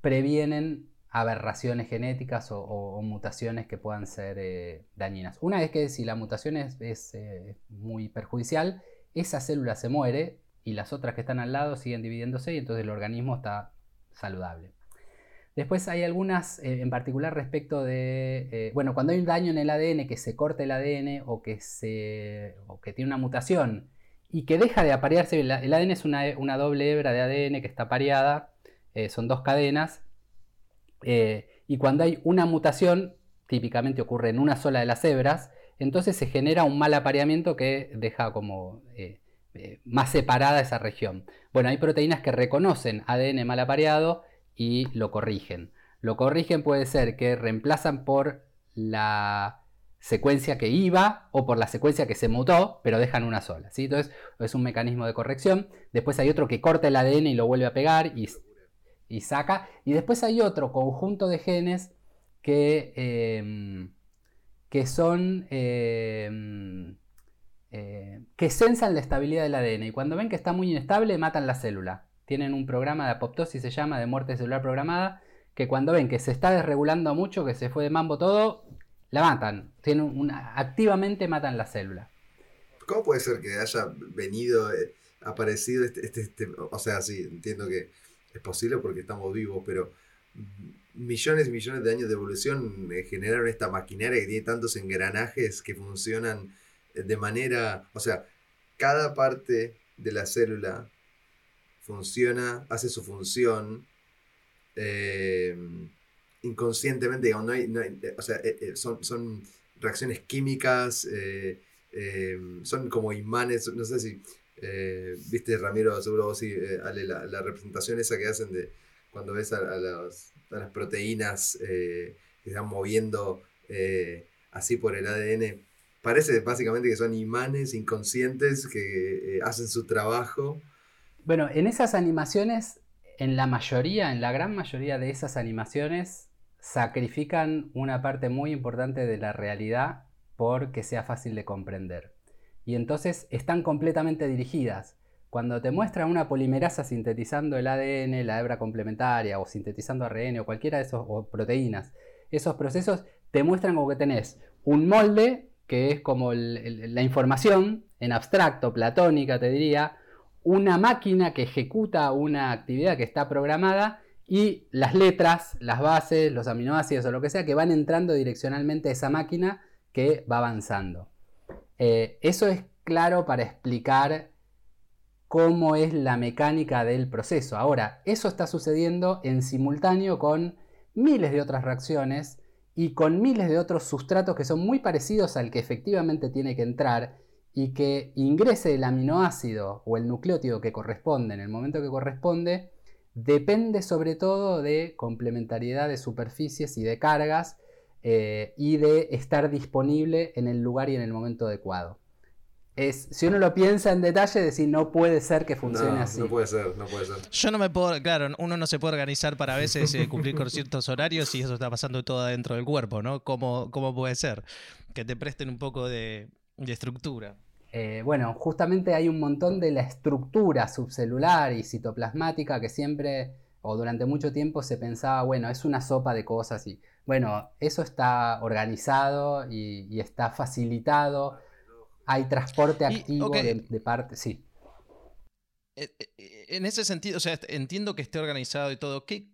previenen aberraciones genéticas o, mutaciones que puedan ser eh, dañinas. Una es que si la mutación es, eh, muy perjudicial, esa célula se muere y las otras que están al lado siguen dividiéndose y entonces el organismo está saludable. Después hay algunas, en particular respecto de, bueno, cuando hay un daño en el ADN, que se corte el ADN o que, se, o que tiene una mutación y que deja de aparearse. El, ADN es una, doble hebra de ADN que está pareada, eh, son dos cadenas, eh, y cuando hay una mutación, típicamente ocurre en una sola de las hebras, entonces se genera un mal apareamiento que deja como eh, más separada esa región. Bueno, hay proteínas que reconocen ADN mal apareado y lo corrigen. Lo corrigen puede ser que reemplazan por la secuencia que iba o por la secuencia que se mutó, pero dejan una sola. Entonces es un mecanismo de corrección. Después hay otro que corta el ADN y lo vuelve a pegar y, saca. Y después hay otro conjunto de genes que, em, que son... Em, eh, que sensan la estabilidad del ADN y cuando ven que está muy inestable matan la célula. Tienen un programa de apoptosis, se llama, de muerte celular programada, que cuando ven que se está desregulando mucho, que se fue de mambo todo, la matan. Tienen una, activamente matan la célula. ¿Cómo puede ser que haya venido, eh, aparecido este, este, este, O sea, sí, entiendo que es posible porque estamos vivos, pero millones y millones de años de evolución eh, generaron esta maquinaria que tiene tantos engranajes que funcionan eh, de manera. O sea, cada parte de la célula funciona, hace su función. Eh, inconscientemente, digamos, no hay, o sea, son, reacciones químicas, son como imanes, no sé si, viste Ramiro, seguro vos sí, Ale, la, la, representación esa que hacen de cuando ves a, las, a las, proteínas que se están moviendo así por el ADN. Parece básicamente que son imanes inconscientes que hacen su trabajo. Bueno, en esas animaciones, en la mayoría, en la gran mayoría de esas animaciones, sacrifican una parte muy importante de la realidad porque sea fácil de comprender. Y entonces están completamente dirigidas. Cuando te muestran una polimerasa sintetizando el ADN, la hebra complementaria, o sintetizando ARN, o cualquiera de esos, proteínas, esos procesos te muestran como que tenés un molde, que es como la información en abstracto, platónica, te diría, una máquina que ejecuta una actividad que está programada y las letras, las bases, los aminoácidos o lo que sea que van entrando direccionalmente a esa máquina que va avanzando. Eh, eso es claro para explicar cómo es la mecánica del proceso. Ahora, eso está sucediendo en simultáneo con miles de otras reacciones y con miles de otros sustratos que son muy parecidos al que efectivamente tiene que entrar y que ingrese el aminoácido o el nucleótido que corresponde en el momento que corresponde depende sobre todo de complementariedad de superficies y de cargas eh, y de estar disponible en el lugar y en el momento adecuado. Es, si uno lo piensa en detalle, decir no puede ser que funcione así. No puede ser, no puede ser. Yo no me puedo, claro, uno no se puede organizar para a veces eh, cumplir con ciertos horarios y eso está pasando todo dentro del cuerpo, ¿no? ¿Cómo, cómo puede ser? Que te presten un poco de, estructura. Eh, bueno, justamente hay un montón de la estructura subcelular y citoplasmática que siempre o durante mucho tiempo se pensaba, bueno, es una sopa de cosas y bueno, eso está organizado y, está facilitado. Hay transporte activo de, parte, sí. Eh, eh, en ese sentido, o sea, entiendo que esté organizado y todo. ¿Qué,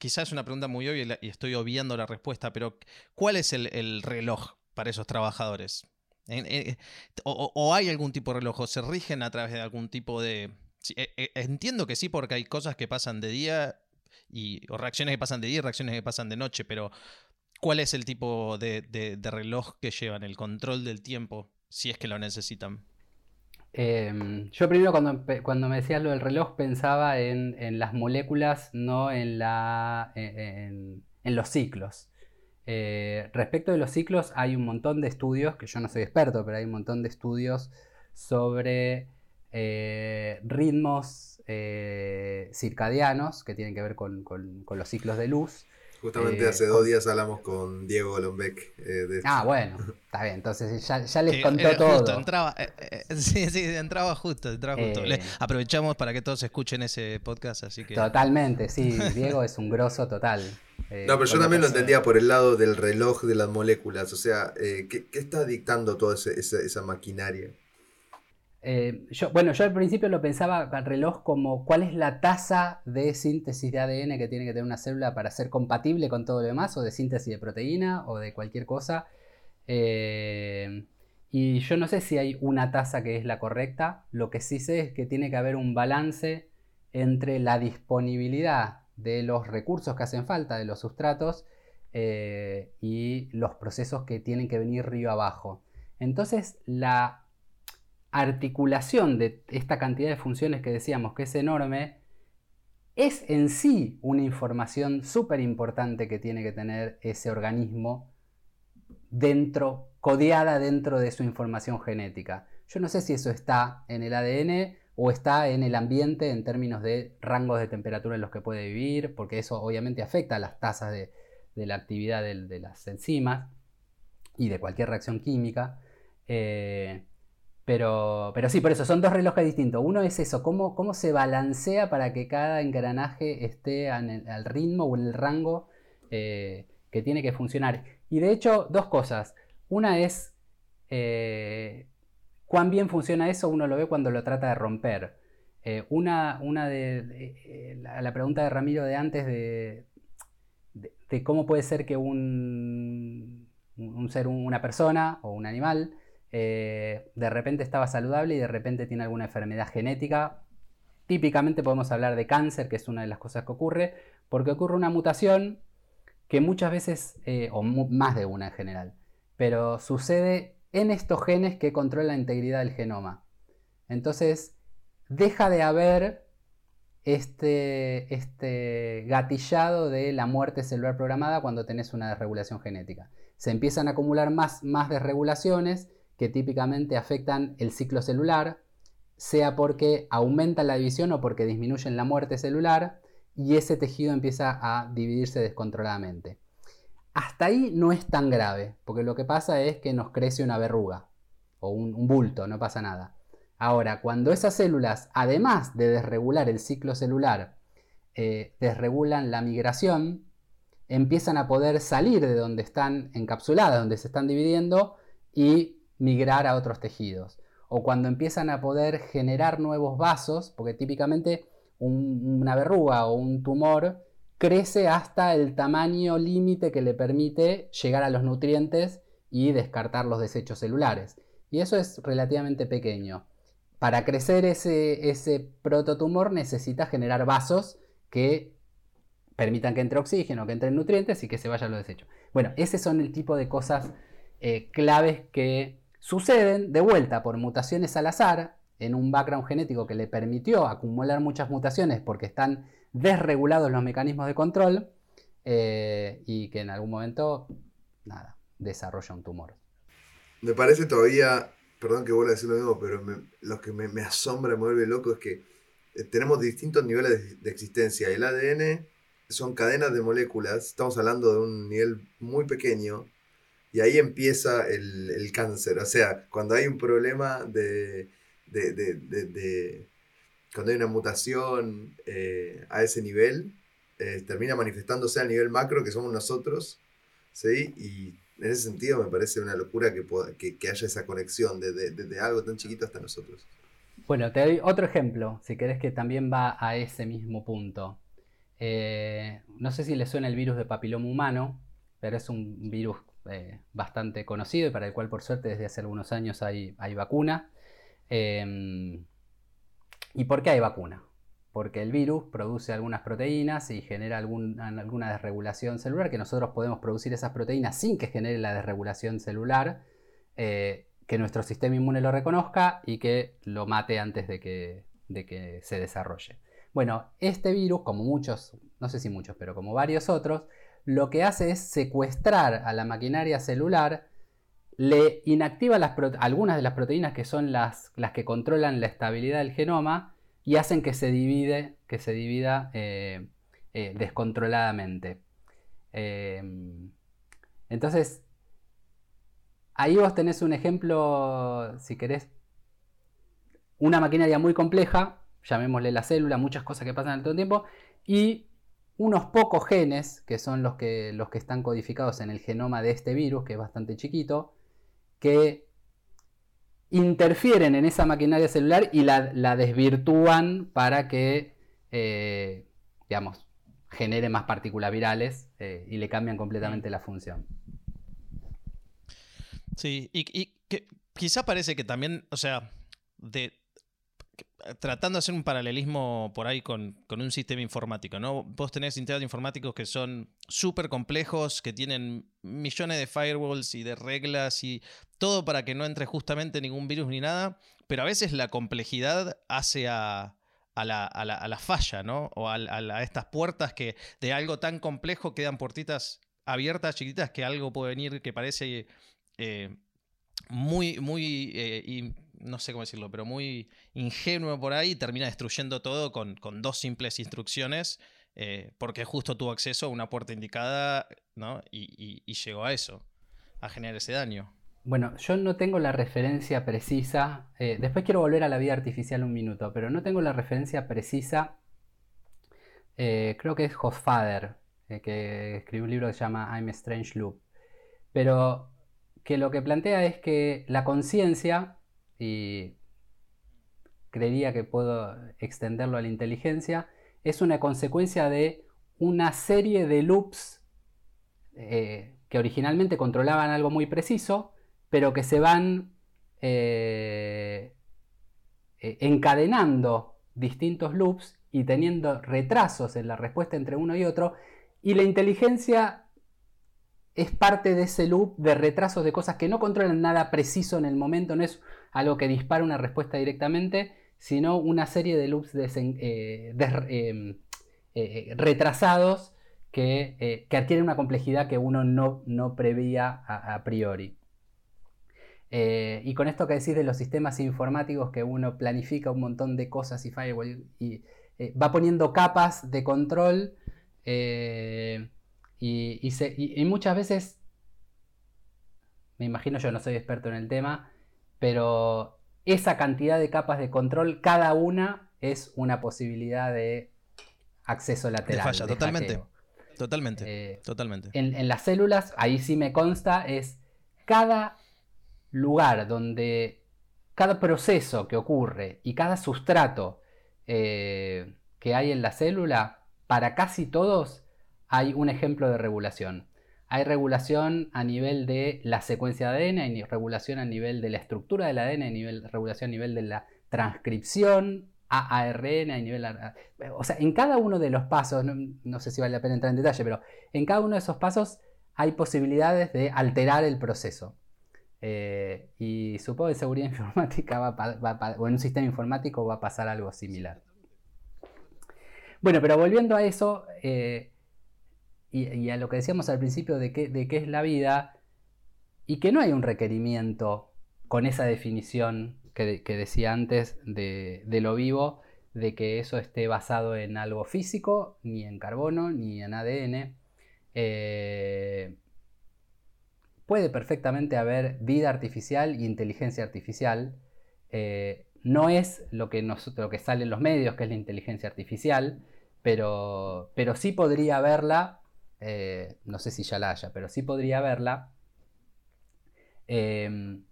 quizás es una pregunta muy obvia y estoy obviando la respuesta, pero ¿cuál es el, reloj para esos trabajadores? O, hay algún tipo de reloj? ¿O se rigen a través de algún tipo de...? Eh, entiendo que sí, porque hay cosas que pasan de día y, o reacciones que pasan de día y reacciones que pasan de noche, pero ¿cuál es el tipo de, reloj que llevan, el control del tiempo, si es que lo necesitan? Em, yo primero cuando, cuando, me decías lo del reloj pensaba en, las moléculas, no en, la, en, los ciclos. Eh, respecto de los ciclos hay un montón de estudios, que yo no soy experto, pero hay un montón de estudios sobre eh, ritmos eh, circadianos que tienen que ver con, los ciclos de luz. Justamente hace dos días hablamos con Diego Lombeck. Eh, ah, bueno, está bien, entonces ya, les contó todo. entraba, sí, sí, entraba justo, aprovechamos para que todos escuchen ese podcast, así que... Totalmente, sí, Diego es un grosso total. no, pero yo también lo entendía por el lado del reloj de las moléculas, o sea, ¿qué, está dictando toda esa maquinaria? Eh, yo, bueno, yo al principio lo pensaba al reloj como cuál es la tasa de síntesis de ADN que tiene que tener una célula para ser compatible con todo lo demás, o de síntesis de proteína, o de cualquier cosa. Eh, y yo no sé si hay una tasa que es la correcta. Lo que sí sé es que tiene que haber un balance entre la disponibilidad de los recursos que hacen falta, de los sustratos, eh, y los procesos que tienen que venir río abajo. Entonces, la articulación de esta cantidad de funciones que decíamos que es enorme, es en sí una información súper importante que tiene que tener ese organismo dentro, codeada dentro de su información genética. Yo no sé si eso está en el ADN o está en el ambiente en términos de rangos de temperatura en los que puede vivir, porque eso obviamente afecta a las tasas de, la actividad de, las enzimas y de cualquier reacción química. Eh, pero, pero sí, por eso son dos relojes distintos. Uno es eso, cómo, cómo se balancea para que cada engranaje esté al ritmo o en el rango eh, que tiene que funcionar. Y de hecho, dos cosas. Una es eh, cuán bien funciona eso, uno lo ve cuando lo trata de romper. Eh, una, una de, la, pregunta de Ramiro de antes de, de, cómo puede ser que un, un ser, una persona o un animal, eh, de repente estaba saludable y de repente tiene alguna enfermedad genética. Típicamente podemos hablar de cáncer, que es una de las cosas que ocurre, porque ocurre una mutación que muchas veces, eh, o más de una en general, pero sucede en estos genes que controlan la integridad del genoma. Entonces, deja de haber este, este gatillado de la muerte celular programada cuando tenés una desregulación genética. Se empiezan a acumular más, más desregulaciones que típicamente afectan el ciclo celular, sea porque aumentan la división o porque disminuyen la muerte celular y ese tejido empieza a dividirse descontroladamente. Hasta ahí no es tan grave, porque lo que pasa es que nos crece una verruga o un, bulto, no pasa nada. Ahora, cuando esas células, además de desregular el ciclo celular, eh, desregulan la migración, empiezan a poder salir de donde están encapsuladas, donde se están dividiendo, y migrar a otros tejidos. O cuando empiezan a poder generar nuevos vasos, porque típicamente una verruga o un tumor crece hasta el tamaño límite que le permite llegar a los nutrientes y descartar los desechos celulares. Y eso es relativamente pequeño. Para crecer ese, ese prototumor necesita generar vasos que permitan que entre oxígeno, que entren nutrientes y que se vayan los desechos. Bueno, ese son el tipo de cosas eh, claves que suceden de vuelta por mutaciones al azar en un background genético que le permitió acumular muchas mutaciones porque están desregulados los mecanismos de control eh, y que en algún momento, nada, desarrolla un tumor. Me parece todavía, perdón que vuelva a decir lo mismo, pero lo que me, asombra, me vuelve loco es que eh, tenemos distintos niveles de, existencia. El ADN son cadenas de moléculas, estamos hablando de un nivel muy pequeño, y ahí empieza el, cáncer. O sea, cuando hay un problema de, cuando hay una mutación eh, a ese nivel, eh, termina manifestándose a nivel macro, que somos nosotros, ¿sí? Y en ese sentido me parece una locura que, que, haya esa conexión desde algo tan chiquito hasta nosotros. Bueno, te doy otro ejemplo, si querés que también va a ese mismo punto. Eh, no sé si le suena el virus de papiloma humano, pero es un virus eh, bastante conocido y para el cual por suerte desde hace algunos años hay, vacuna. Em, ¿Y por qué hay vacuna? Porque el virus produce algunas proteínas y genera alguna desregulación celular, que nosotros podemos producir esas proteínas sin que genere la desregulación celular, eh, que nuestro sistema inmune lo reconozca y que lo mate antes de que, de que se desarrolle. Bueno, este virus, como muchos, no sé si muchos, pero como varios otros, lo que hace es secuestrar a la maquinaria celular, le inactiva algunas de las proteínas que son las, que controlan la estabilidad del genoma y hacen que se, divide, que se divida eh, eh, descontroladamente. Em, entonces, ahí vos tenés un ejemplo, si querés, una maquinaria muy compleja, llamémosle la célula, muchas cosas que pasan al todo el tiempo, y unos pocos genes, que son los que, los que están codificados en el genoma de este virus, que es bastante chiquito, que interfieren en esa maquinaria celular y la, desvirtúan para que, eh, digamos, genere más partículas virales eh, y le cambian completamente la función. Sí, y, y que quizá parece que también, o sea, de, tratando de hacer un paralelismo por ahí con, un sistema informático, ¿no? Vos tenés sistemas informáticos que son súper complejos, que tienen millones de firewalls y de reglas y todo para que no entre justamente ningún virus ni nada, pero a veces la complejidad hace a, la, falla, ¿no? O a, estas puertas que de algo tan complejo quedan puertitas abiertas, chiquitas, que algo puede venir que parece eh, muy, muy... Eh, no sé cómo decirlo, pero muy ingenuo por ahí y termina destruyendo todo con, dos simples instrucciones eh, porque justo tuvo acceso a una puerta indicada ¿no? y, llegó a eso, a generar ese daño. Bueno, yo no tengo la referencia precisa, eh, después quiero volver a la vida artificial un minuto, pero no tengo la referencia precisa, eh, creo que es Hoffader, que escribió un libro que se llama I'm a Strange Loop, pero que lo que plantea es que la conciencia y creería que puedo extenderlo a la inteligencia, es una consecuencia de una serie de loops eh, que originalmente controlaban algo muy preciso, pero que se van eh, eh, encadenando distintos loops y teniendo retrasos en la respuesta entre uno y otro, y la inteligencia es parte de ese loop de retrasos de cosas que no controlan nada preciso en el momento, no es algo que dispara una respuesta directamente, sino una serie de loops eh, em, eh, retrasados que, que, adquieren una complejidad que uno no, no preveía a, priori. Eh, y con esto que decís de los sistemas informáticos que uno planifica un montón de cosas y firewall y va poniendo capas de control y, muchas veces, me imagino yo no soy experto en el tema, pero esa cantidad de capas de control, cada una es una posibilidad de acceso lateral. De falla, totalmente. Totalmente. Eh, totalmente. En, las células, ahí sí me consta, es cada lugar donde cada proceso que ocurre y cada sustrato eh, que hay en la célula, para casi todos hay un ejemplo de regulación. Hay regulación a nivel de la secuencia de ADN, hay regulación a nivel de la estructura del ADN, hay regulación a nivel de la transcripción, ARN, a nivel... O sea, en cada uno de los pasos, no, sé si vale la pena entrar en detalle, pero en cada uno de esos pasos hay posibilidades de alterar el proceso. Eh, y supongo que en seguridad informática va, o en un sistema informático va a pasar algo similar. Bueno, pero volviendo a eso eh, y, a lo que decíamos al principio de qué, es la vida, y que no hay un requerimiento con esa definición que, decía antes de, lo vivo, de que eso esté basado en algo físico, ni en carbono, ni en ADN. Eh, puede perfectamente haber vida artificial e inteligencia artificial. Eh, no es lo que, lo que sale en los medios, que es la inteligencia artificial, pero, pero sí podría haberla, eh, no sé si ya la haya, pero sí podría haberla. Em,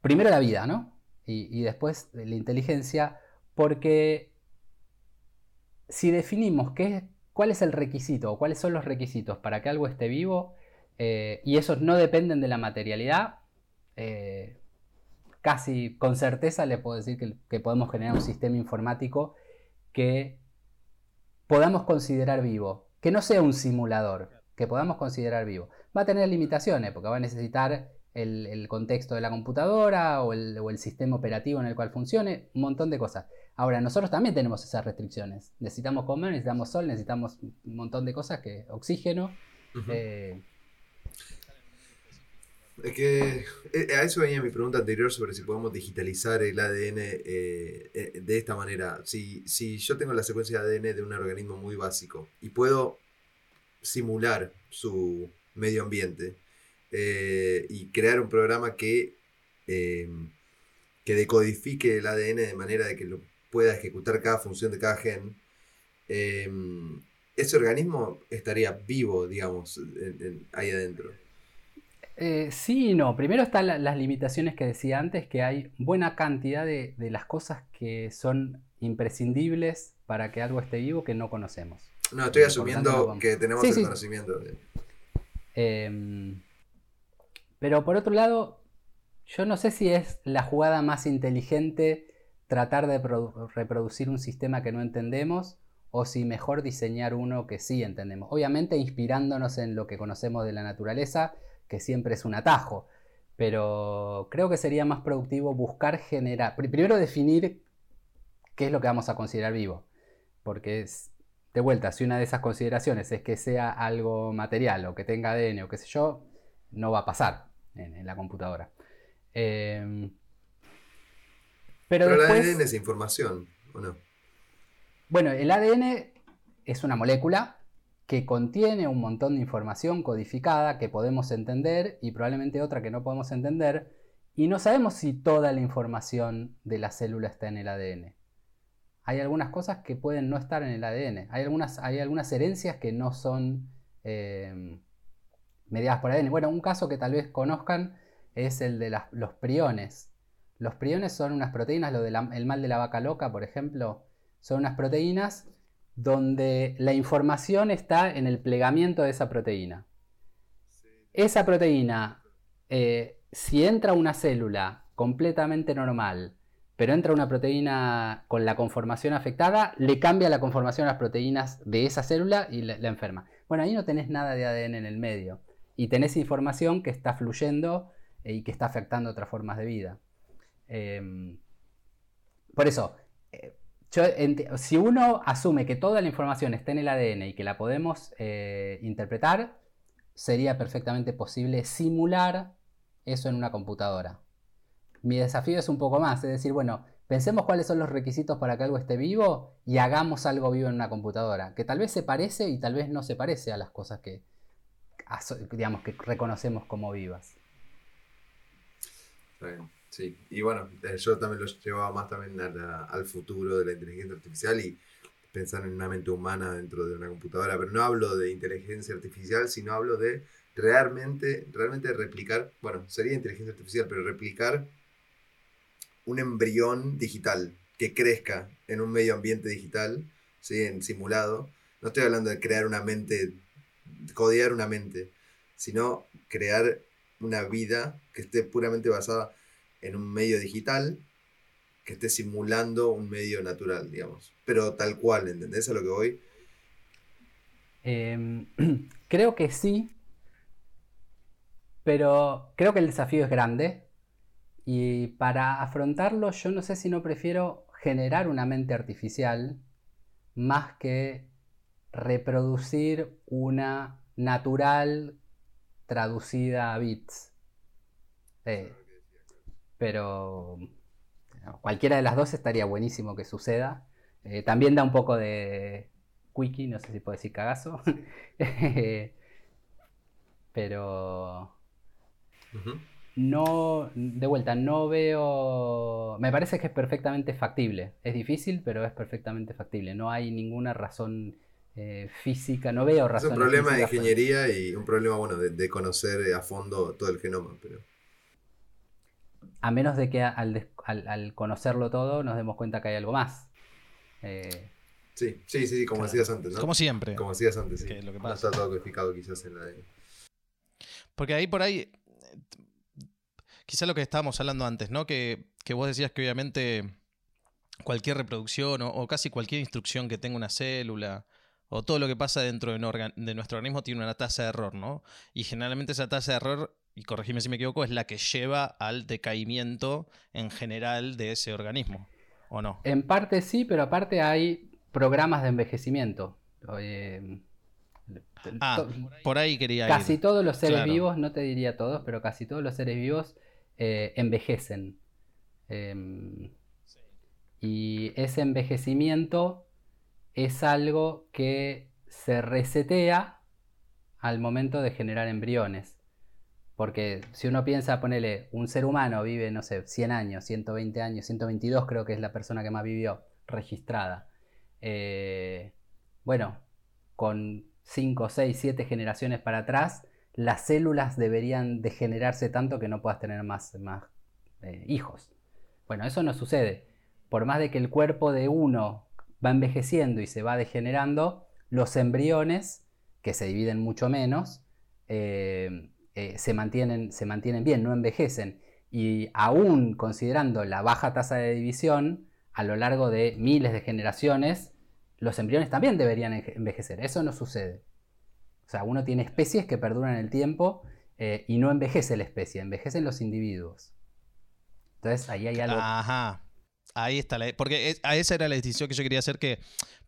primero la vida, ¿no? Y, después la inteligencia, porque si definimos qué, cuál es el requisito o cuáles son los requisitos para que algo esté vivo, eh, y esos no dependen de la materialidad, eh, casi con certeza le puedo decir que, podemos generar un sistema informático que podamos considerar vivo, que no sea un simulador, que podamos considerar vivo. Va a tener limitaciones porque va a necesitar el, contexto de la computadora o el, o el, sistema operativo en el cual funcione, un montón de cosas. Ahora, nosotros también tenemos esas restricciones. Necesitamos comer, necesitamos sol, necesitamos un montón de cosas, que oxígeno. Es que eh, a eso venía mi pregunta anterior sobre si podemos digitalizar el ADN eh, eh, de esta manera. Si, si yo tengo la secuencia de ADN de un organismo muy básico y puedo simular su medio ambiente y crear un programa que, em, que decodifique el ADN de manera de que lo pueda ejecutar cada función de cada gen, em, ese organismo estaría vivo, digamos, ahí adentro. Eh, sí y no. Primero están las limitaciones que decía antes, que hay buena cantidad de, las cosas que son imprescindibles para que algo esté vivo que no conocemos. No, estoy asumiendo que tenemos el conocimiento. Em, pero por otro lado, yo no sé si es la jugada más inteligente tratar de reproducir un sistema que no entendemos o si mejor diseñar uno que sí entendemos. Obviamente inspirándonos en lo que conocemos de la naturaleza que siempre es un atajo. Pero creo que sería más productivo buscar generar, primero definir qué es lo que vamos a considerar vivo. Porque es, de vuelta, si una de esas consideraciones es que sea algo material o que tenga ADN o qué sé yo, no va a pasar en, la computadora. Em, pero, el ADN es información, ¿o no? Bueno, el ADN es una molécula que contiene un montón de información codificada que podemos entender y probablemente otra que no podemos entender, y no sabemos si toda la información de la célula está en el ADN. Hay algunas cosas que pueden no estar en el ADN, hay algunas, hay algunas herencias que no son eh, mediadas por ADN. Bueno, un caso que tal vez conozcan es el de los priones. Los priones son unas proteínas, lo del mal de la vaca loca, por ejemplo, son unas proteínas donde la información está en el plegamiento de esa proteína. Esa proteína, eh, si entra una célula completamente normal, pero entra una proteína con la conformación afectada, le cambia la conformación a las proteínas de esa célula y la, enferma. Bueno, ahí no tenés nada de ADN en el medio y tenés información que está fluyendo eh, y que está afectando otras formas de vida. Em, por eso, si uno asume que toda la información está en el ADN y que la podemos eh, interpretar, sería perfectamente posible simular eso en una computadora. Mi desafío es un poco más, es decir, bueno, pensemos cuáles son los requisitos para que algo esté vivo y hagamos algo vivo en una computadora, que tal vez se parece y tal vez no se parece a las cosas que, digamos, que reconocemos como vivas. Sí, y bueno, eh, yo también lo llevaba más también al futuro de la inteligencia artificial y pensar en una mente humana dentro de una computadora, pero no hablo de inteligencia artificial, sino hablo de realmente, realmente replicar, bueno, sería inteligencia artificial, pero replicar un embrión digital que crezca en un medio ambiente digital, ¿sí? en simulado. No estoy hablando de crear una mente, codear una mente, sino crear una vida que esté puramente basada en un medio digital que esté simulando un medio natural, digamos. Pero tal cual, ¿entendés a lo que voy? Em, creo que sí. Pero creo que el desafío es grande y para afrontarlo yo no sé si no prefiero generar una mente artificial más que reproducir una natural traducida a bits. Eh, pero cualquiera de las dos estaría buenísimo que suceda. Eh, también da un poco de quickie, no sé si puedo decir cagazo. pero no, de vuelta, no veo... Me parece que es perfectamente factible. Es difícil, pero es perfectamente factible. No hay ninguna razón eh, física, no veo razón. Es un problema de ingeniería y un problema, bueno, de, conocer a fondo todo el genoma, pero... A menos de que al, conocerlo todo nos demos cuenta que hay algo más. Eh, sí, sí, sí, como decías antes, ¿no? Como siempre. Como decías antes, sí. lo que pasa. No está todo codificado quizás en la... Porque ahí por ahí quizá lo que estábamos hablando antes, ¿no? Que, vos decías que obviamente cualquier reproducción o, casi cualquier instrucción que tenga una célula o todo lo que pasa dentro de, nuestro organismo tiene una tasa de error, ¿no? Y generalmente esa tasa de error, y corregime si me equivoco, es la que lleva al decaimiento en general de ese organismo, ¿o no? En parte sí, pero aparte hay programas de envejecimiento. ah, por ahí quería Casi todos los seres vivos, no te diría todos, pero casi todos los seres vivos eh, envejecen. Em, y ese envejecimiento es algo que se resetea al momento de generar embriones. Porque si uno piensa, ponele, un ser humano vive, no sé, 100 años, 120 años, 122 creo que es la persona que más vivió registrada. Eh, bueno, con 5, 6, 7 generaciones para atrás, las células deberían degenerarse tanto que no puedas tener más, más eh, hijos. Bueno, eso no sucede. Por más de que el cuerpo de uno va envejeciendo y se va degenerando, los embriones, que se dividen mucho menos, eh, eh, se, mantienen, se mantienen bien, no envejecen. Y aún considerando la baja tasa de división, a lo largo de miles de generaciones, los embriones también deberían envejecer. Eso no sucede. O sea, uno tiene especies que perduran el tiempo eh, y no envejece la especie, envejecen los individuos. Entonces ahí hay algo. Ajá. Ahí está. La... Porque esa era la distinción que yo quería hacer, que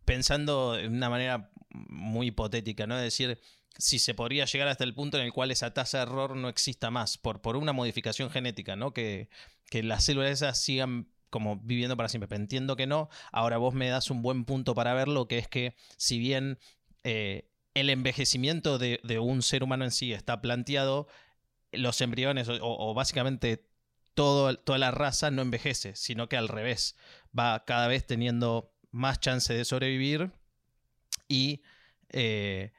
pensando de una manera muy hipotética, ¿no? Es decir, si se podría llegar hasta el punto en el cual esa tasa de error no exista más, por, por una modificación genética, ¿no? Que, que las células esas sigan como viviendo para siempre. Entiendo que no. Ahora vos me das un buen punto para verlo, que es que si bien eh, el envejecimiento de, un ser humano en sí está planteado, los embriones o, básicamente todo, toda la raza no envejece, sino que al revés, va cada vez teniendo más chance de sobrevivir y, eh,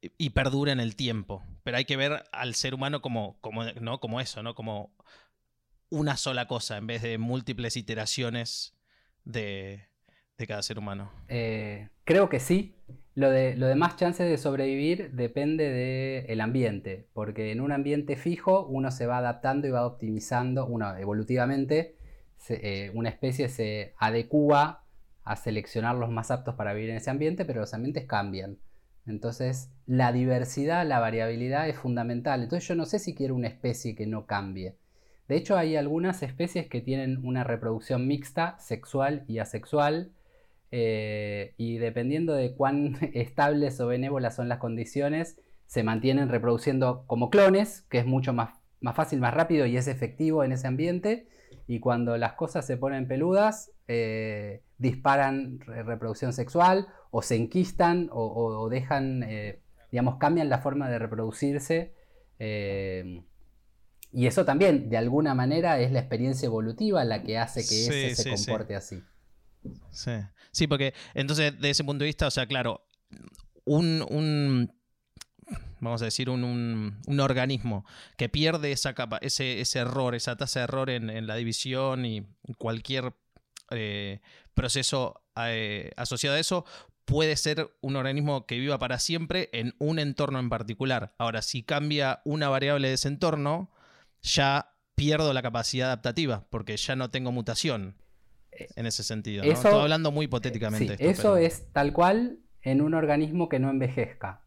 y perdura en el tiempo. Pero hay que ver al ser humano como, como, ¿no? como eso, ¿no? como una sola cosa en vez de múltiples iteraciones de, de cada ser humano. Eh, creo que sí, lo de, lo de más chances de sobrevivir depende del ambiente, porque en un ambiente fijo uno se va adaptando y va optimizando, uno evolutivamente, eh, una especie se adecúa a seleccionar los más aptos para vivir en ese ambiente, pero los ambientes cambian. Entonces, la diversidad, la variabilidad es fundamental. Entonces, yo no sé si quiero una especie que no cambie. De hecho, hay algunas especies que tienen una reproducción mixta, sexual y asexual, eh, y dependiendo de cuán estables o benévolas son las condiciones, se mantienen reproduciendo como clones, que es mucho más, fácil, más rápido y es efectivo en ese ambiente. Y cuando las cosas se ponen peludas, eh, disparan reproducción sexual o se enquistan o, dejan, eh, digamos, cambian la forma de reproducirse. y eso también, de alguna manera, es la experiencia evolutiva la que hace que ese se comporte así. Sí. sí, porque entonces, de ese punto de vista, o sea, claro, un, vamos a decir, un, organismo que pierde esa capa, ese, ese error, esa tasa de error en, la división y cualquier eh, proceso eh, asociado a eso, puede ser un organismo que viva para siempre en un entorno en particular. Ahora, si cambia una variable de ese entorno, ya pierdo la capacidad adaptativa, porque ya no tengo mutación en ese sentido. ¿no? Estoy hablando muy hipotéticamente. eso es tal cual en un organismo que no envejezca.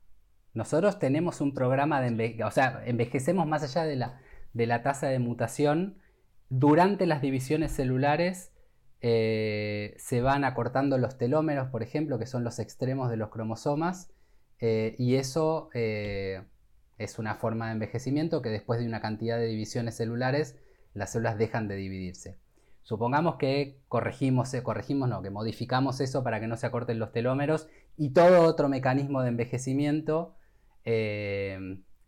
Nosotros tenemos un programa de envejecimiento, o sea, envejecemos más allá de la, de la tasa de mutación. Durante las divisiones celulares eh, se van acortando los telómeros, por ejemplo, que son los extremos de los cromosomas, eh, y eso eh, es una forma de envejecimiento que después de una cantidad de divisiones celulares, las células dejan de dividirse. Supongamos que corregimos, corregimos no, que modificamos eso para que no se acorten los telómeros y todo otro mecanismo de envejecimiento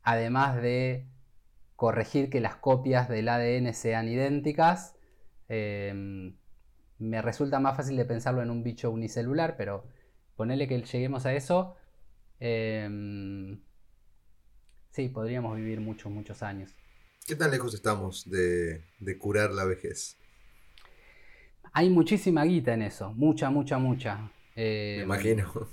además de corregir que las copias del ADN sean idénticas, me resulta más fácil de pensarlo en un bicho unicelular, pero ponele que lleguemos a eso. Eh, sí, podríamos vivir muchos, muchos años. ¿Qué tan lejos estamos de, curar la vejez? Hay muchísima guita en eso, mucha, mucha, mucha. me imagino.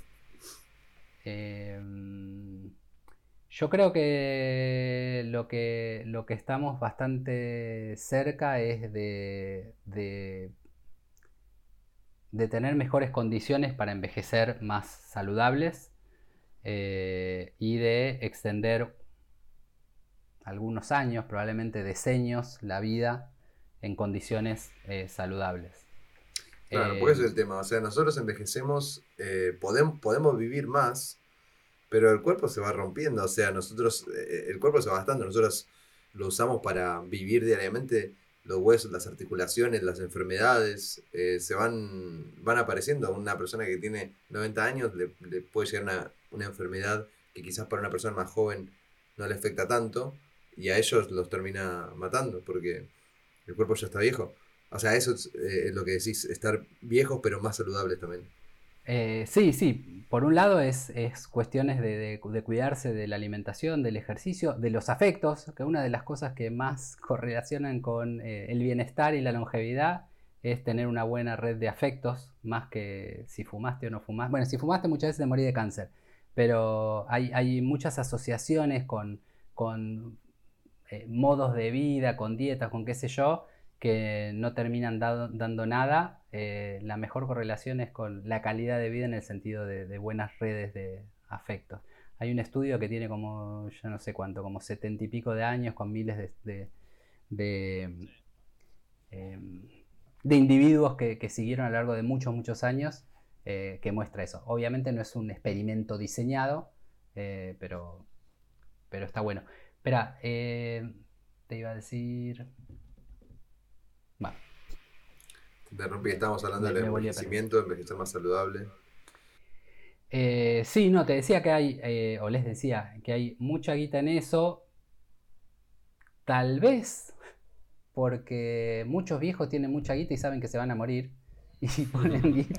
Yo creo que lo que, lo que estamos bastante cerca es de, de, tener mejores condiciones para envejecer más saludables eh, y de extender algunos años, probablemente decenios, la vida en condiciones eh, saludables. Claro, porque ese es el tema. O sea, nosotros envejecemos, eh, podemos, podemos vivir más, pero el cuerpo se va rompiendo, o sea, nosotros, eh, el cuerpo se va gastando, nosotros lo usamos para vivir diariamente, los huesos, las articulaciones, las enfermedades, eh, se van, van apareciendo. A una persona que tiene 90 años le, puede llegar una, una, enfermedad que quizás para una persona más joven no le afecta tanto y a ellos los termina matando porque el cuerpo ya está viejo. O sea, eso es, eh, es lo que decís, estar viejos pero más saludables también. Eh, sí, sí. Por un lado es, cuestiones de, cuidarse de la alimentación, del ejercicio, de los afectos, que una de las cosas que más correlacionan con eh, el bienestar y la longevidad es tener una buena red de afectos, más que si fumaste o no fumaste. Bueno, si fumaste muchas veces te morí de cáncer, pero hay, muchas asociaciones con, eh, modos de vida, con dietas, con qué sé yo, que no terminan dando nada, eh, la mejor correlación es con la calidad de vida en el sentido de, buenas redes de afectos. Hay un estudio que tiene como, yo no sé cuánto, como setenta y pico de años con miles de, de, em, individuos que, siguieron a lo largo de muchos, muchos años, eh, que muestra eso. Obviamente no es un experimento diseñado, eh, pero, pero está bueno. Espera, te iba a decir... Interrumpí, estábamos hablando del envejecimiento, envejecer más saludable. Eh, sí, no, te decía que hay, eh, o les decía, que hay mucha guita en eso. Tal vez porque muchos viejos tienen mucha guita y saben que se van a morir. Y ponen guita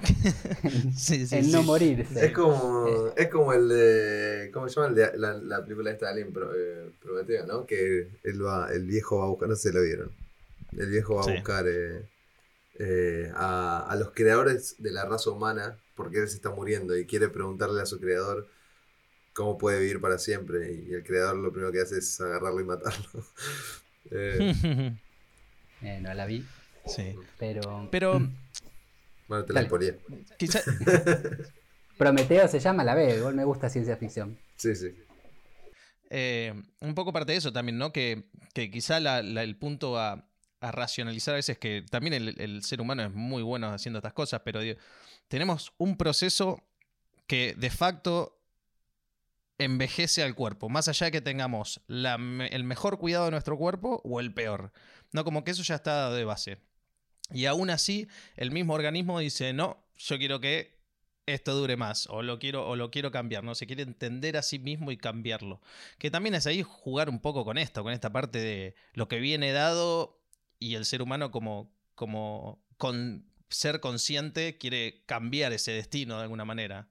en, no morirse. Es como, eh. es como el de. ¿Cómo se llama? El de, la, película esta de Alien Prometeo, ¿no? Que él va, el viejo va a buscar, no sé si lo vieron. El viejo va a buscar eh, a, los creadores de la raza humana porque él se está muriendo y quiere preguntarle a su creador cómo puede vivir para siempre y el creador lo primero que hace es agarrarlo y matarlo. eh. no la vi. Sí. Pero. Pero. Bueno, te la ponía. Prometeo se llama la B, igual me gusta ciencia ficción. Sí, sí. Eh, un poco parte de eso también, ¿no? Que, que quizá el punto a, a racionalizar a veces que también el, ser humano es muy bueno haciendo estas cosas, pero tenemos un proceso que de facto envejece al cuerpo, más allá de que tengamos el mejor cuidado de nuestro cuerpo o el peor. No, como que eso ya está de base. Y aún así, el mismo organismo dice, no, yo quiero que esto dure más, o lo quiero, o lo quiero cambiar, ¿no? Se quiere entender a sí mismo y cambiarlo. Que también es ahí jugar un poco con esto, con esta parte de lo que viene dado y el ser humano como, como con ser consciente quiere cambiar ese destino de alguna manera.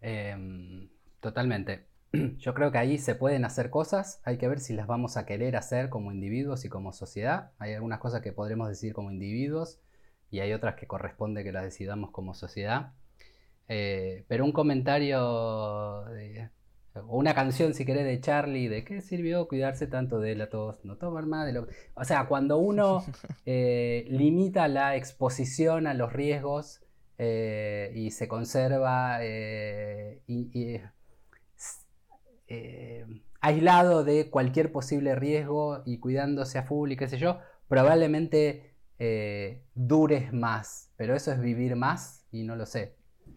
Em, totalmente. Yo creo que ahí se pueden hacer cosas, hay que ver si las vamos a querer hacer como individuos y como sociedad. Hay algunas cosas que podremos decir como individuos y hay otras que corresponde que las decidamos como sociedad. Eh, pero un comentario o una canción, si querés, de Charlie, ¿de qué sirvió cuidarse tanto de la tos? No tomar más de lo O sea, cuando uno eh, limita la exposición a los riesgos eh, y se conserva, eh, y, aislado de cualquier posible riesgo y cuidándose a full y qué sé yo, probablemente dures más. Pero eso es vivir más y no lo sé.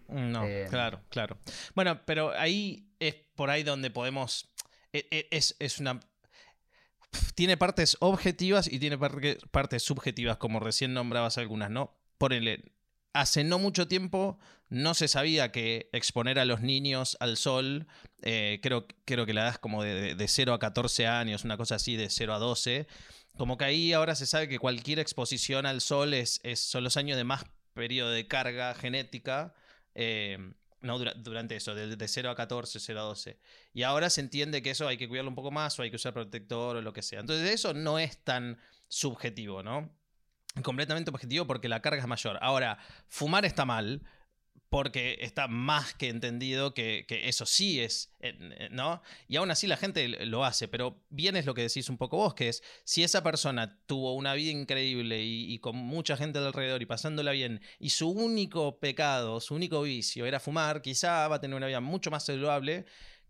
No, claro, claro. Bueno, pero ahí es por ahí donde podemos. E, e, es, es una tiene partes objetivas y tiene partes subjetivas, como recién nombrabas algunas, ¿no? Por hace no mucho tiempo no se sabía que exponer a los niños al sol, eh, creo, creo que la edad como de, de, 0 a 14 años, una cosa así, de 0 a 12, como que ahí ahora se sabe que cualquier exposición al sol es, es son los años de más periodo de carga genética. Eh, no, durante eso, de, de, 0 a 14, 0 a 12. Y ahora se entiende que eso hay que cuidarlo un poco más o hay que usar protector o lo que sea. Entonces eso no es tan subjetivo, ¿no? Completamente objetivo porque la carga es mayor. Ahora, fumar está mal, porque está más que entendido que, eso sí es, ¿no? Y aún así la gente lo hace, pero bien es lo que decís un poco vos, que es, si esa persona tuvo una vida increíble y, con mucha gente alrededor y pasándola bien, y su único pecado, su único vicio era fumar, quizá va a tener una vida mucho más saludable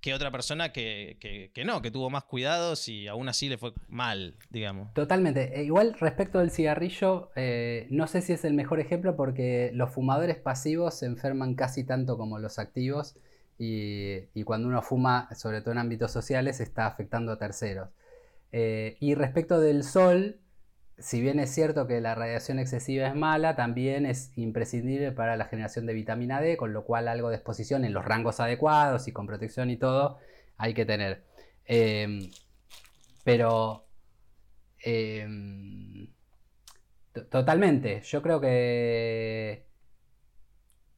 que otra persona que, no, que tuvo más cuidados y aún así le fue mal, digamos. Totalmente. E igual respecto del cigarrillo, eh, no sé si es el mejor ejemplo porque los fumadores pasivos se enferman casi tanto como los activos y, cuando uno fuma, sobre todo en ámbitos sociales, está afectando a terceros. Eh, y respecto del sol, si bien es cierto que la radiación excesiva es mala, también es imprescindible para la generación de vitamina D, con lo cual algo de exposición en los rangos adecuados y con protección y todo hay que tener. Em, pero em, totalmente, yo creo que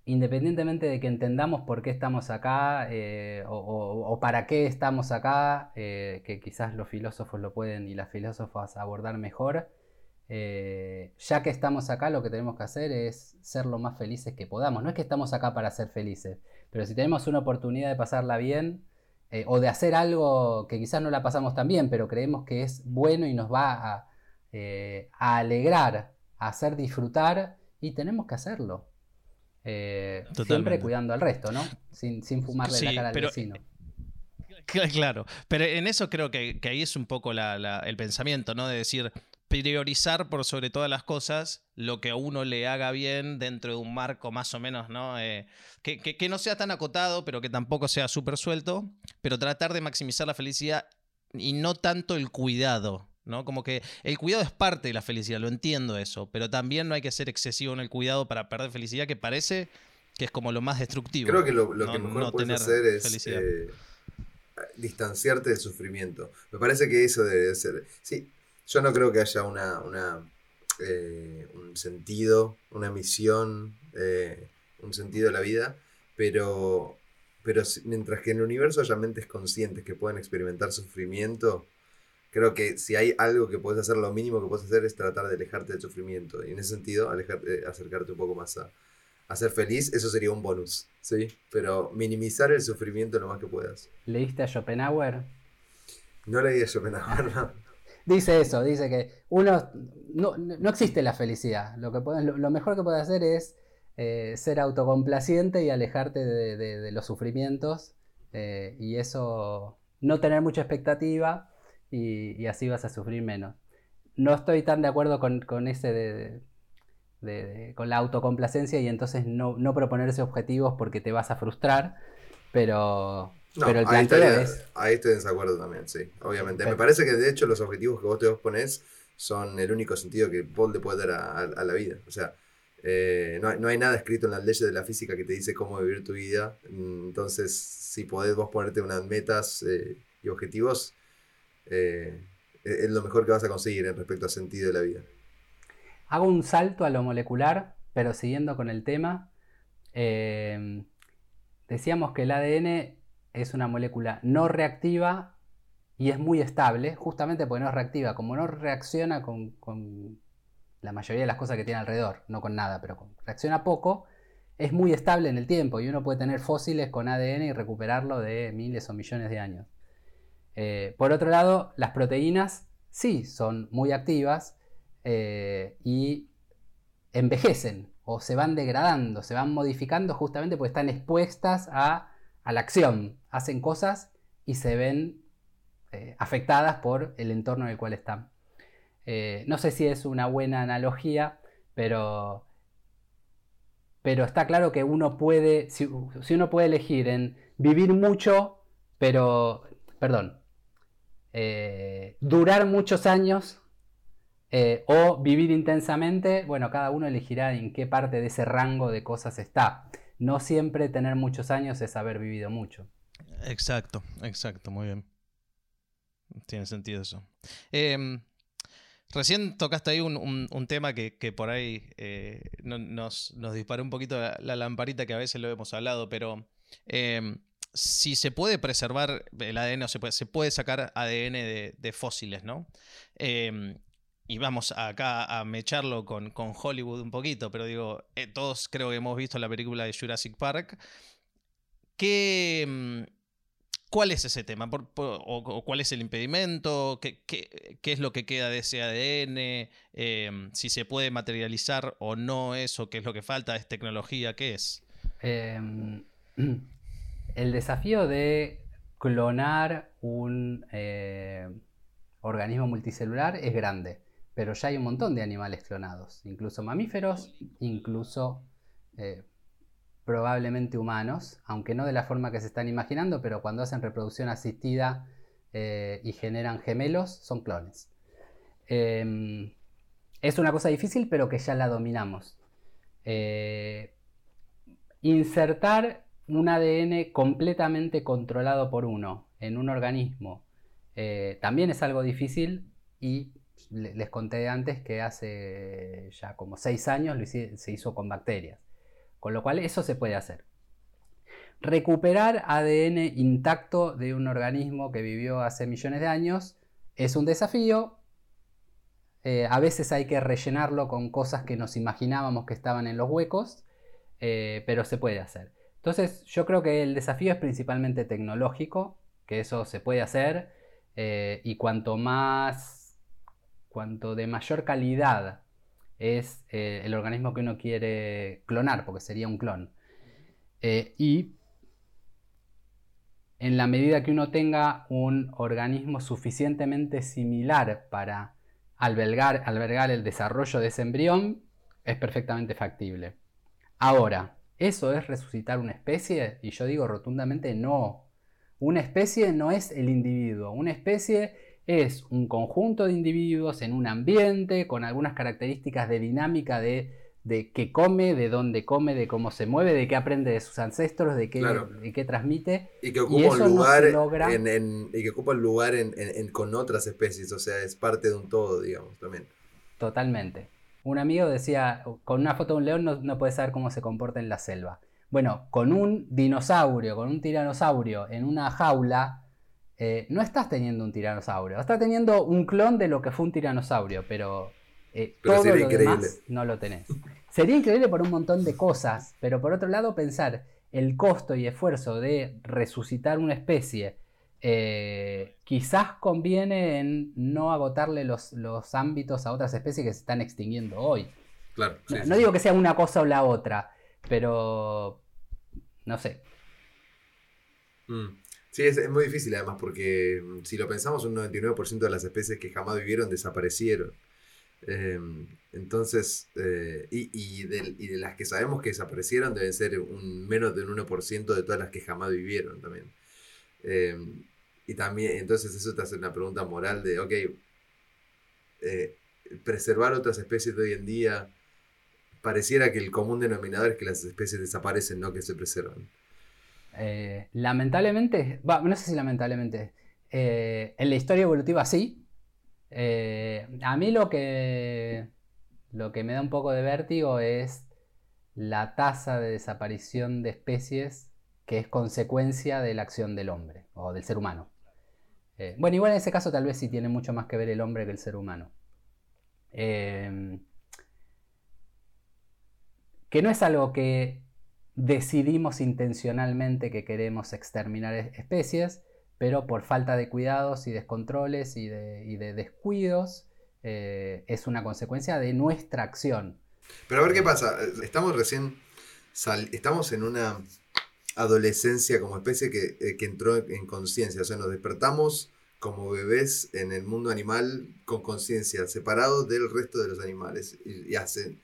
independientemente de que entendamos por qué estamos acá eh, o, para qué estamos acá, eh, que quizás los filósofos lo pueden y las filósofas abordar mejor, eh, ya que estamos acá, lo que tenemos que hacer es ser lo más felices que podamos. No es que estamos acá para ser felices, pero si tenemos una oportunidad de pasarla bien eh, o de hacer algo que quizás no la pasamos tan bien, pero creemos que es bueno y nos va a, eh, alegrar, a hacer disfrutar, y tenemos que hacerlo. siempre cuidando al resto, ¿no? Sin, sin fumarle la cara al vecino. Claro, pero en eso creo que, ahí es un poco el pensamiento, ¿no? De decir, priorizar por sobre todas las cosas lo que a uno le haga bien dentro de un marco más o menos, ¿no? Eh, que, no sea tan acotado, pero que tampoco sea súper suelto, pero tratar de maximizar la felicidad y no tanto el cuidado, ¿no? Como que el cuidado es parte de la felicidad, lo entiendo eso, pero también no hay que ser excesivo en el cuidado para perder felicidad, que parece que es como lo más destructivo. Creo que lo, que mejor puedes hacer es eh, distanciarte del sufrimiento. Me parece que eso debe ser. Sí, yo no creo que haya una, eh, un sentido, una misión, eh, un sentido de la vida, pero, pero mientras que en el universo haya mentes conscientes que puedan experimentar sufrimiento, creo que si hay algo que puedes hacer, lo mínimo que puedes hacer es tratar de alejarte del sufrimiento. Y en ese sentido, alejarte, acercarte un poco más a, a ser feliz, eso sería un bonus, ¿sí? Pero minimizar el sufrimiento lo más que puedas. ¿Leíste a Schopenhauer? No leí a Schopenhauer, no. Dice eso, dice que uno no, existe la felicidad. Lo, que lo, mejor que puede hacer es eh, ser autocomplaciente y alejarte de, los sufrimientos. Eh, y eso, no tener mucha expectativa y, así vas a sufrir menos. No estoy tan de acuerdo con, ese de, con la autocomplacencia y entonces no, no proponerse objetivos porque te vas a frustrar. Pero, pero el ahí, ahí estoy en desacuerdo también, sí, obviamente. Me parece que de hecho los objetivos que vos te pones son el único sentido que vos le puedes dar a, la vida. O sea, eh, no, hay nada escrito en las leyes de la física que te dice cómo vivir tu vida. Entonces, si podés vos ponerte unas metas eh, y objetivos, eh, es lo mejor que vas a conseguir en respecto al sentido de la vida. Hago un salto a lo molecular, pero siguiendo con el tema. decíamos que el ADN es una molécula no reactiva y es muy estable, justamente porque no es reactiva, como no reacciona con, la mayoría de las cosas que tiene alrededor, no con nada, pero reacciona poco, es muy estable en el tiempo y uno puede tener fósiles con ADN y recuperarlo de miles o millones de años. Eh, por otro lado, las proteínas sí son muy activas eh, y envejecen o se van degradando, se van modificando justamente porque están expuestas a a la acción, hacen cosas y se ven eh, afectadas por el entorno en el cual están. Eh, no sé si es una buena analogía, pero, pero está claro que uno puede, si, uno puede elegir en vivir mucho, pero, perdón, eh, durar muchos años o vivir intensamente, bueno, cada uno elegirá en qué parte de ese rango de cosas está. No siempre tener muchos años es haber vivido mucho. Exacto, exacto, muy bien. Tiene sentido eso. Em, recién tocaste ahí un, tema que, por ahí eh, nos, nos, disparó un poquito la, lamparita que a veces lo hemos hablado, pero em, si se puede preservar el ADN o se puede, sacar ADN de, fósiles, ¿no? Em, y vamos acá a mecharlo con, con, Hollywood un poquito, pero digo, eh, todos creo que hemos visto la película de Jurassic Park. ¿Qué, ¿Cuál es ese tema? o, cuál es el impedimento? ¿Qué, es lo que queda de ese ADN? Em, si se puede materializar o no eso, qué es lo que falta, es tecnología, ¿qué es? Em, el desafío de clonar un eh, organismo multicelular es grande, pero ya hay un montón de animales clonados, incluso mamíferos, incluso eh, probablemente humanos, aunque no de la forma que se están imaginando, pero cuando hacen reproducción asistida eh, y generan gemelos, son clones. Em, es una cosa difícil, pero que ya la dominamos. Eh, insertar un ADN completamente controlado por uno en un organismo también es algo difícil y les conté antes que hace ya como seis años se hizo con bacterias. Con lo cual eso se puede hacer. Recuperar ADN intacto de un organismo que vivió hace millones de años es un desafío. Eh, a veces hay que rellenarlo con cosas que nos imaginábamos que estaban en los huecos, eh, pero se puede hacer. Entonces yo creo que el desafío es principalmente tecnológico, que eso se puede hacer, eh, y cuanto más, cuanto de mayor calidad es eh, el organismo que uno quiere clonar, porque sería un clon. Eh, y en la medida que uno tenga un organismo suficientemente similar para albergar, albergar el desarrollo de ese embrión, es perfectamente factible. Ahora, ¿eso es resucitar una especie? Y yo digo rotundamente no. Una especie no es el individuo, una especie es un conjunto de individuos en un ambiente con algunas características de dinámica de, de qué come, de dónde come, de cómo se mueve, de qué aprende de sus ancestros, de qué, qué transmite. Y que ocupa un lugar, en, y que ocupa un lugar con otras especies, o sea, es parte de un todo, digamos, también. Totalmente. Un amigo decía, con una foto de un león no, no puedes saber cómo se comporta en la selva. Bueno, con un dinosaurio, con un tiranosaurio en una jaula, eh, no estás teniendo un tiranosaurio, estás teniendo un clon de lo que fue un tiranosaurio, pero, eh, todo lo demás no lo tenés. Sería increíble por un montón de cosas, pero por otro lado pensar el costo y esfuerzo de resucitar una especie, eh, quizás conviene en no agotarle los, ámbitos a otras especies que se están extinguiendo hoy. no, digo que sea una cosa o la otra, pero no sé. Mm. Sí, es, muy difícil además porque mm, si lo pensamos, un 99% de las especies que jamás vivieron desaparecieron. Em, entonces, eh, y, de, las que sabemos que desaparecieron deben ser un, menos del 1% de todas las que jamás vivieron también. Em, y también, entonces eso te hace una pregunta moral de, ok, eh, preservar otras especies de hoy en día, pareciera que el común denominador es que las especies desaparecen, no que se preservan. Eh, lamentablemente, no sé si lamentablemente, eh, en la historia evolutiva sí. Eh, a mí lo que, lo que me da un poco de vértigo es la tasa de desaparición de especies que es consecuencia de la acción del hombre o del ser humano. bueno, igual en ese caso tal vez sí tiene mucho más que ver el hombre que el ser humano. que no es algo que decidimos intencionalmente que queremos exterminar especies, pero por falta de cuidados y descontroles y de, descuidos eh, es una consecuencia de nuestra acción. Pero a ver qué pasa, estamos recién, estamos en una adolescencia como especie que, eh, que entró en conciencia. O sea, nos despertamos como bebés en el mundo animal con conciencia, separados del resto de los animales. Y, y hace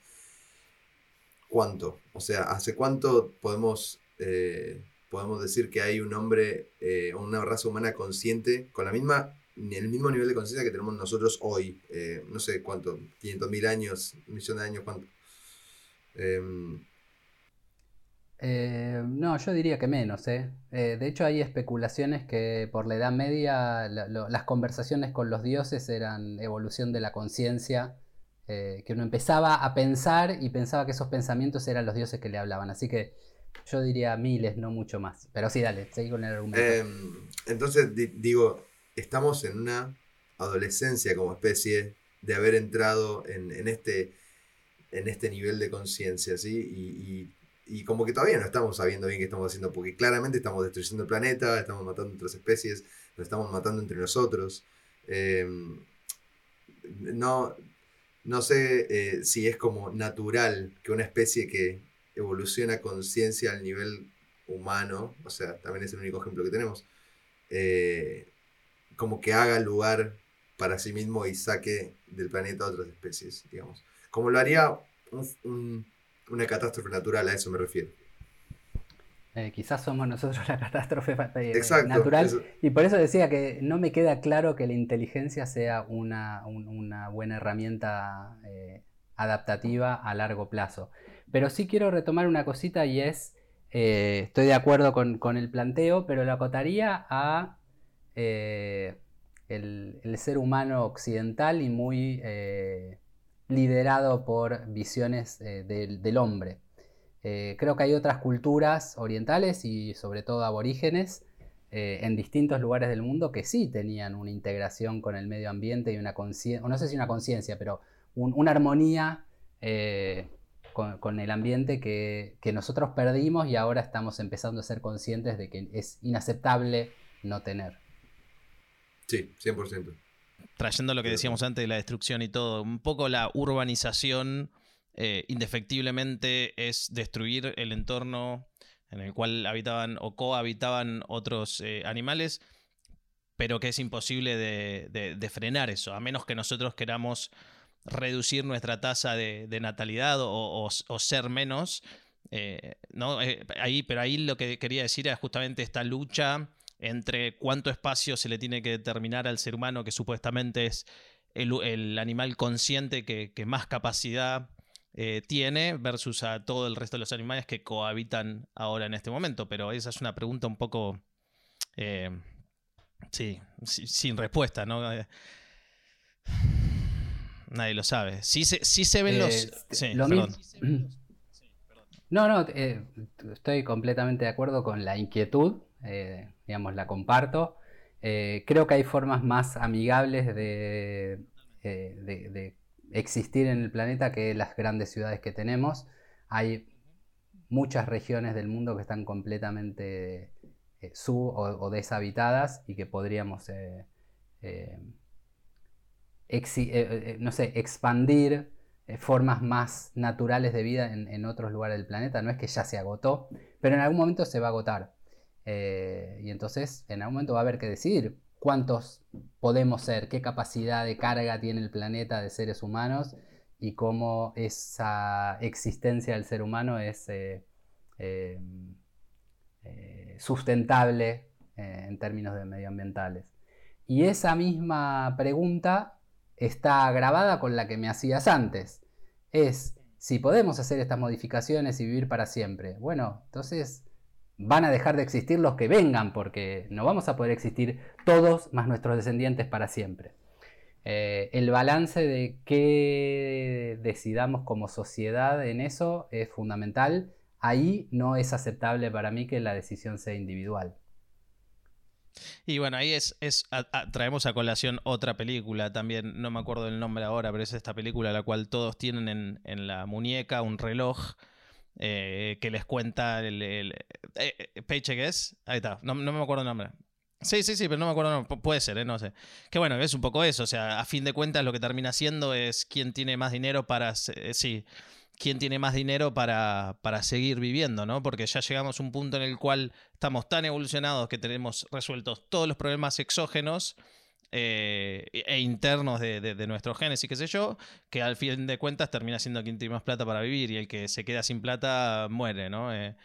cuánto, o sea, hace cuánto podemos, eh, podemos decir que hay un hombre, eh, una raza humana consciente con la misma, el mismo nivel de conciencia que tenemos nosotros hoy. Eh, no sé cuánto, 500 mil años, un millón de años, cuánto. Em, Eh, no, yo diría que menos, de hecho, hay especulaciones que por la Edad Media las conversaciones con los dioses eran evolución de la conciencia, eh, que uno empezaba a pensar y pensaba que esos pensamientos eran los dioses que le hablaban. Así que yo diría miles, no mucho más. Pero sí, dale, seguí con el argumento. Em, entonces, di- digo, estamos en una adolescencia como especie de haber entrado en, este, en este nivel de conciencia, ¿sí? Y, y- y como que todavía no estamos sabiendo bien qué estamos haciendo, porque claramente estamos destruyendo el planeta, estamos matando otras especies, nos estamos matando entre nosotros. Em, no, no sé eh, si es como natural que una especie que evoluciona conciencia al nivel humano, o sea, también es el único ejemplo que tenemos, eh, como que haga lugar para sí mismo y saque del planeta a otras especies, digamos. Como lo haría un- un- una catástrofe natural, a eso me refiero. Eh, quizás somos nosotros la catástrofe Exacto. natural. eso- Y por eso decía que no me queda claro que la inteligencia sea una, un- una buena herramienta eh, adaptativa a largo plazo. Pero sí quiero retomar una cosita y es, eh, estoy de acuerdo con, con el planteo, pero lo acotaría a el, el ser humano occidental y muy liderado por visiones del, del hombre. Eh, creo que hay otras culturas orientales y sobre todo aborígenes eh, en distintos lugares del mundo que sí tenían una integración con el medio ambiente y una conciencia, no sé si una conciencia, pero un- una armonía eh, con, con el ambiente que, que nosotros perdimos y ahora estamos empezando a ser conscientes de que es inaceptable no tener. Sí, 100%. trayendo lo que decíamos antes de la destrucción y todo, un poco la urbanización eh, indefectiblemente es destruir el entorno en el cual habitaban o cohabitaban otros eh, animales, pero que es imposible de, frenar eso, a menos que nosotros queramos reducir nuestra tasa de, natalidad o, ser menos. eh, ¿no? Ahí, pero ahí lo que quería decir era justamente esta lucha entre cuánto espacio se le tiene que determinar al ser humano, que supuestamente es el, animal consciente que más capacidad eh, tiene, versus a todo el resto de los animales que cohabitan ahora en este momento. Pero esa es una pregunta un poco... eh, sí, si- sin respuesta, ¿no? Eh, Nadie lo sabe. Sí se, sí se ven Eh, los... Sí, lo perdón. mismo- No, no, estoy completamente de acuerdo con la inquietud, digamos, la comparto. Creo que hay formas más amigables de, de- de existir en el planeta que las grandes ciudades que tenemos. Hay muchas regiones del mundo que están completamente eh, sub o, deshabitadas y que podríamos, eh, eh, no sé, expandir formas más naturales de vida en, en otros lugares del planeta. No es que ya se agotó, pero en algún momento se va a agotar. Y entonces en algún momento va a haber que decidir cuántos podemos ser, qué capacidad de carga tiene el planeta de seres humanos y cómo esa existencia del ser humano es eh, eh, eh, sustentable en términos de medioambientales. Y esa misma pregunta está grabada con la que me hacías antes. Es si podemos hacer estas modificaciones y vivir para siempre. Bueno, entonces van a dejar de existir los que vengan porque no vamos a poder existir todos más nuestros descendientes para siempre. Eh, el balance de qué decidamos como sociedad en eso es fundamental. Ahí no es aceptable para mí que la decisión sea individual. Y bueno, ahí es, traemos a colación otra película también, no me acuerdo el nombre ahora, pero es esta película la cual todos tienen en, en la muñeca un reloj eh, que les cuenta el, el- eh, eh, Paycheck es, ahí está, no, no me acuerdo el nombre. Sí, sí, sí, pero no me acuerdo, no, pu- puede ser, eh, no sé. Que bueno, es un poco eso, o sea, a fin de cuentas lo que termina siendo es quién tiene más dinero para, eh, sí, quién tiene más dinero para, para, seguir viviendo, ¿no? Porque ya llegamos a un punto en el cual estamos tan evolucionados que tenemos resueltos todos los problemas exógenos eh, e internos de, nuestros genes y qué sé yo, que al fin de cuentas termina siendo quien tiene más plata para vivir y el que se queda sin plata muere, ¿no? Eh,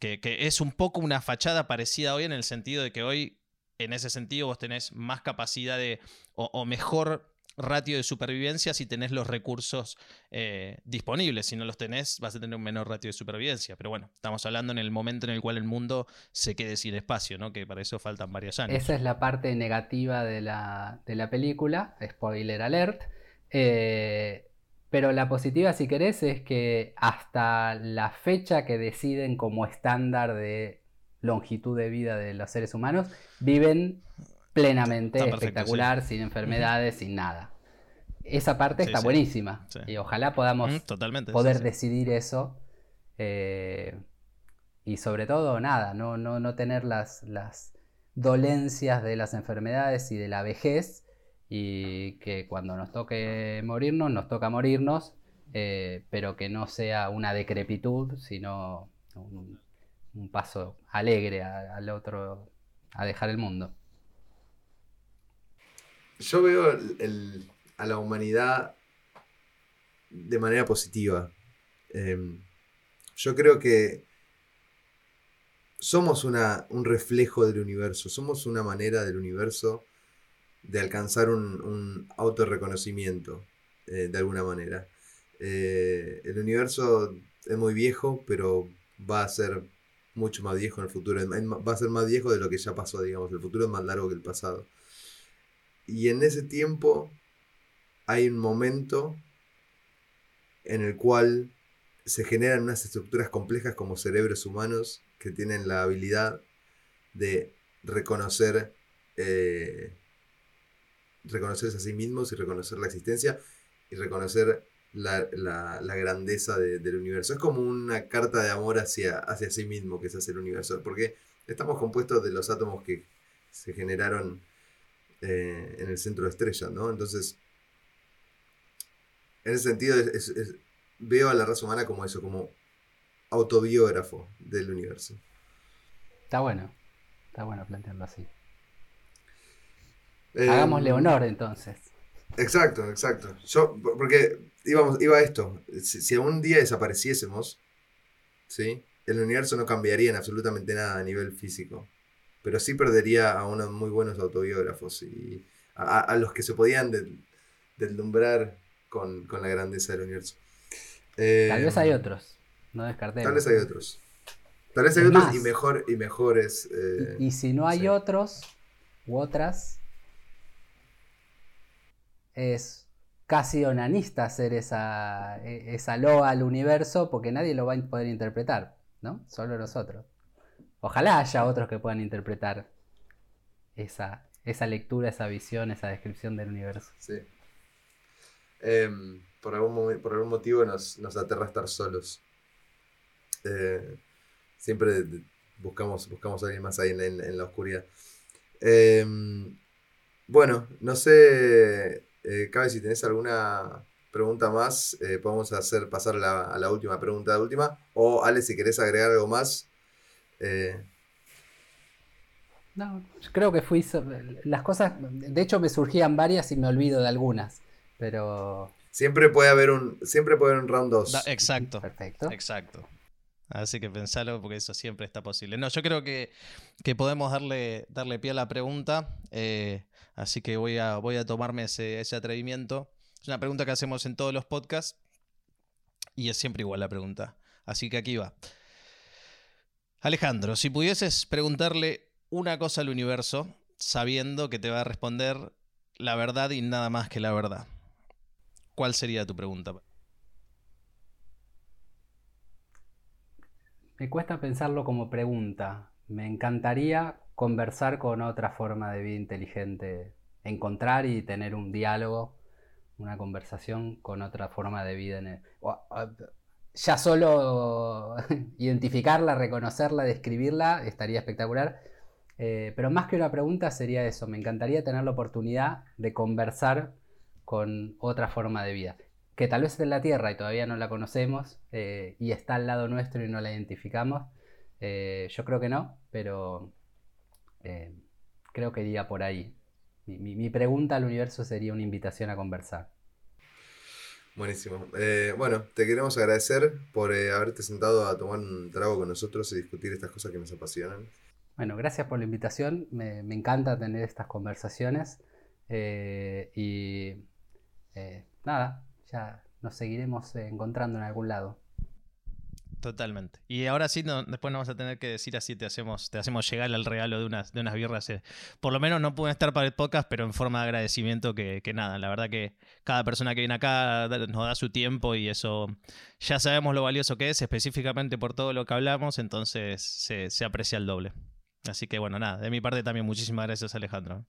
que, es un poco una fachada parecida hoy en el sentido de que hoy, en ese sentido, vos tenés más capacidad de, o mejor ratio de supervivencia si tenés los recursos eh, disponibles. Si no los tenés, vas a tener un menor ratio de supervivencia. Pero bueno, estamos hablando en el momento en el cual el mundo se quede sin espacio, ¿no? Que para eso faltan varios años. Esa es la parte negativa de la, película, spoiler alert. Eh, pero la positiva, si querés, es que hasta la fecha que deciden como estándar de longitud de vida de los seres humanos, viven plenamente espectacular, sin enfermedades, sin nada. Esa parte está buenísima. Y ojalá podamos poder decidir eso. Eh, y sobre todo, nada, no, no, no tener las, las dolencias de las enfermedades y de la vejez. Y que cuando nos toque morirnos, nos toca morirnos. Eh, pero que no sea una decrepitud, sino un, paso alegre al otro, a dejar el mundo. Yo veo a la humanidad de manera positiva. Em, yo creo que somos un reflejo del universo, somos una manera del universo de alcanzar un, un autorreconocimiento, eh, de alguna manera. Eh, el universo es muy viejo, pero va a ser mucho más viejo en el futuro. Va a ser más viejo de lo que ya pasó, digamos. El futuro es más largo que el pasado. Y en ese tiempo hay un momento en el cual se generan unas estructuras complejas como cerebros humanos que tienen la habilidad de reconocer, eh, reconocerse a sí mismos y reconocer la existencia y reconocer la, grandeza del universo. Es como una carta de amor hacia, hacia sí mismo que es hacer el universo, porque estamos compuestos de los átomos que se generaron eh, en el centro de estrella, ¿no? Entonces, en ese sentido, veo a la raza humana como eso, como autobiógrafo del universo. Está bueno, está bueno plantearlo así. Eh, Hagámosle honor entonces. Exacto, exacto. Yo, porque íbamos, iba a esto. Si, si algún día desapareciésemos, ¿sí? el universo no cambiaría en absolutamente nada a nivel físico pero sí perdería a unos muy buenos autobiógrafos y a, los que se podían deslumbrar con, la grandeza del universo. tal vez hay eh, otros, no descartemos. Tal vez hay otros. Tal vez hay otros y, mejor, y mejores. Eh, y, si no hay otros u otras, es casi onanista hacer esa, e, esa loa al universo porque nadie lo va a poder interpretar, ¿no? Solo nosotros. Ojalá haya otros que puedan interpretar esa, esa lectura, esa visión, esa descripción del universo. Sí. Em, por, algún por algún motivo nos, aterra estar solos. Eh, siempre buscamos, buscamos a alguien más ahí en, la oscuridad. Em, bueno, no sé, eh, Cabe, si tenés alguna pregunta más, eh, podemos hacer pasar a la última pregunta última. O Ale, si querés agregar algo más, eh, no, creo que fui. Las cosas. De hecho, me surgían varias y me olvido de algunas. Pero. Siempre puede haber un. Siempre puede haber un round 2. exacto. Perfecto. Exacto. Así que pensalo porque eso siempre está posible. No, yo creo que, podemos darle, darle pie a la pregunta. Eh, así que voy a, voy a tomarme ese, ese atrevimiento. Es una pregunta que hacemos en todos los podcasts. Y es siempre igual la pregunta. Así que aquí va. Alejandro, si pudieses preguntarle una cosa al universo, sabiendo que te va a responder la verdad y nada más que la verdad, ¿cuál sería tu pregunta? Me cuesta pensarlo como pregunta. Me encantaría conversar con otra forma de vida inteligente, encontrar y tener un diálogo, una conversación con otra forma de vida. En el ya solo identificarla, reconocerla, describirla, estaría espectacular. Eh, pero más que una pregunta sería eso, me encantaría tener la oportunidad de conversar con otra forma de vida. que tal vez esté en la Tierra y todavía no la conocemos eh, y está al lado nuestro y no la identificamos. Eh, yo creo que no, pero creo que iría por ahí. Mi, pregunta al universo sería una invitación a conversar. Buenísimo. bueno, te queremos agradecer por haberte sentado a tomar un trago con nosotros y discutir estas cosas que nos apasionan. Bueno, gracias por la invitación. Me, encanta tener estas conversaciones. y nada, ya nos seguiremos encontrando en algún lado. Totalmente. Y ahora sí, después nos vamos a tener que decir así, te hacemos, te hacemos llegar el regalo de unas, de unas birras. Eh. Por lo menos no pueden estar para el podcast, pero en forma de agradecimiento que, nada. La verdad que cada persona que viene acá nos da su tiempo y eso ya sabemos lo valioso que es, específicamente por todo lo que hablamos, entonces se, se aprecia el doble. Así que bueno, nada, de mi parte también muchísimas gracias Alejandro.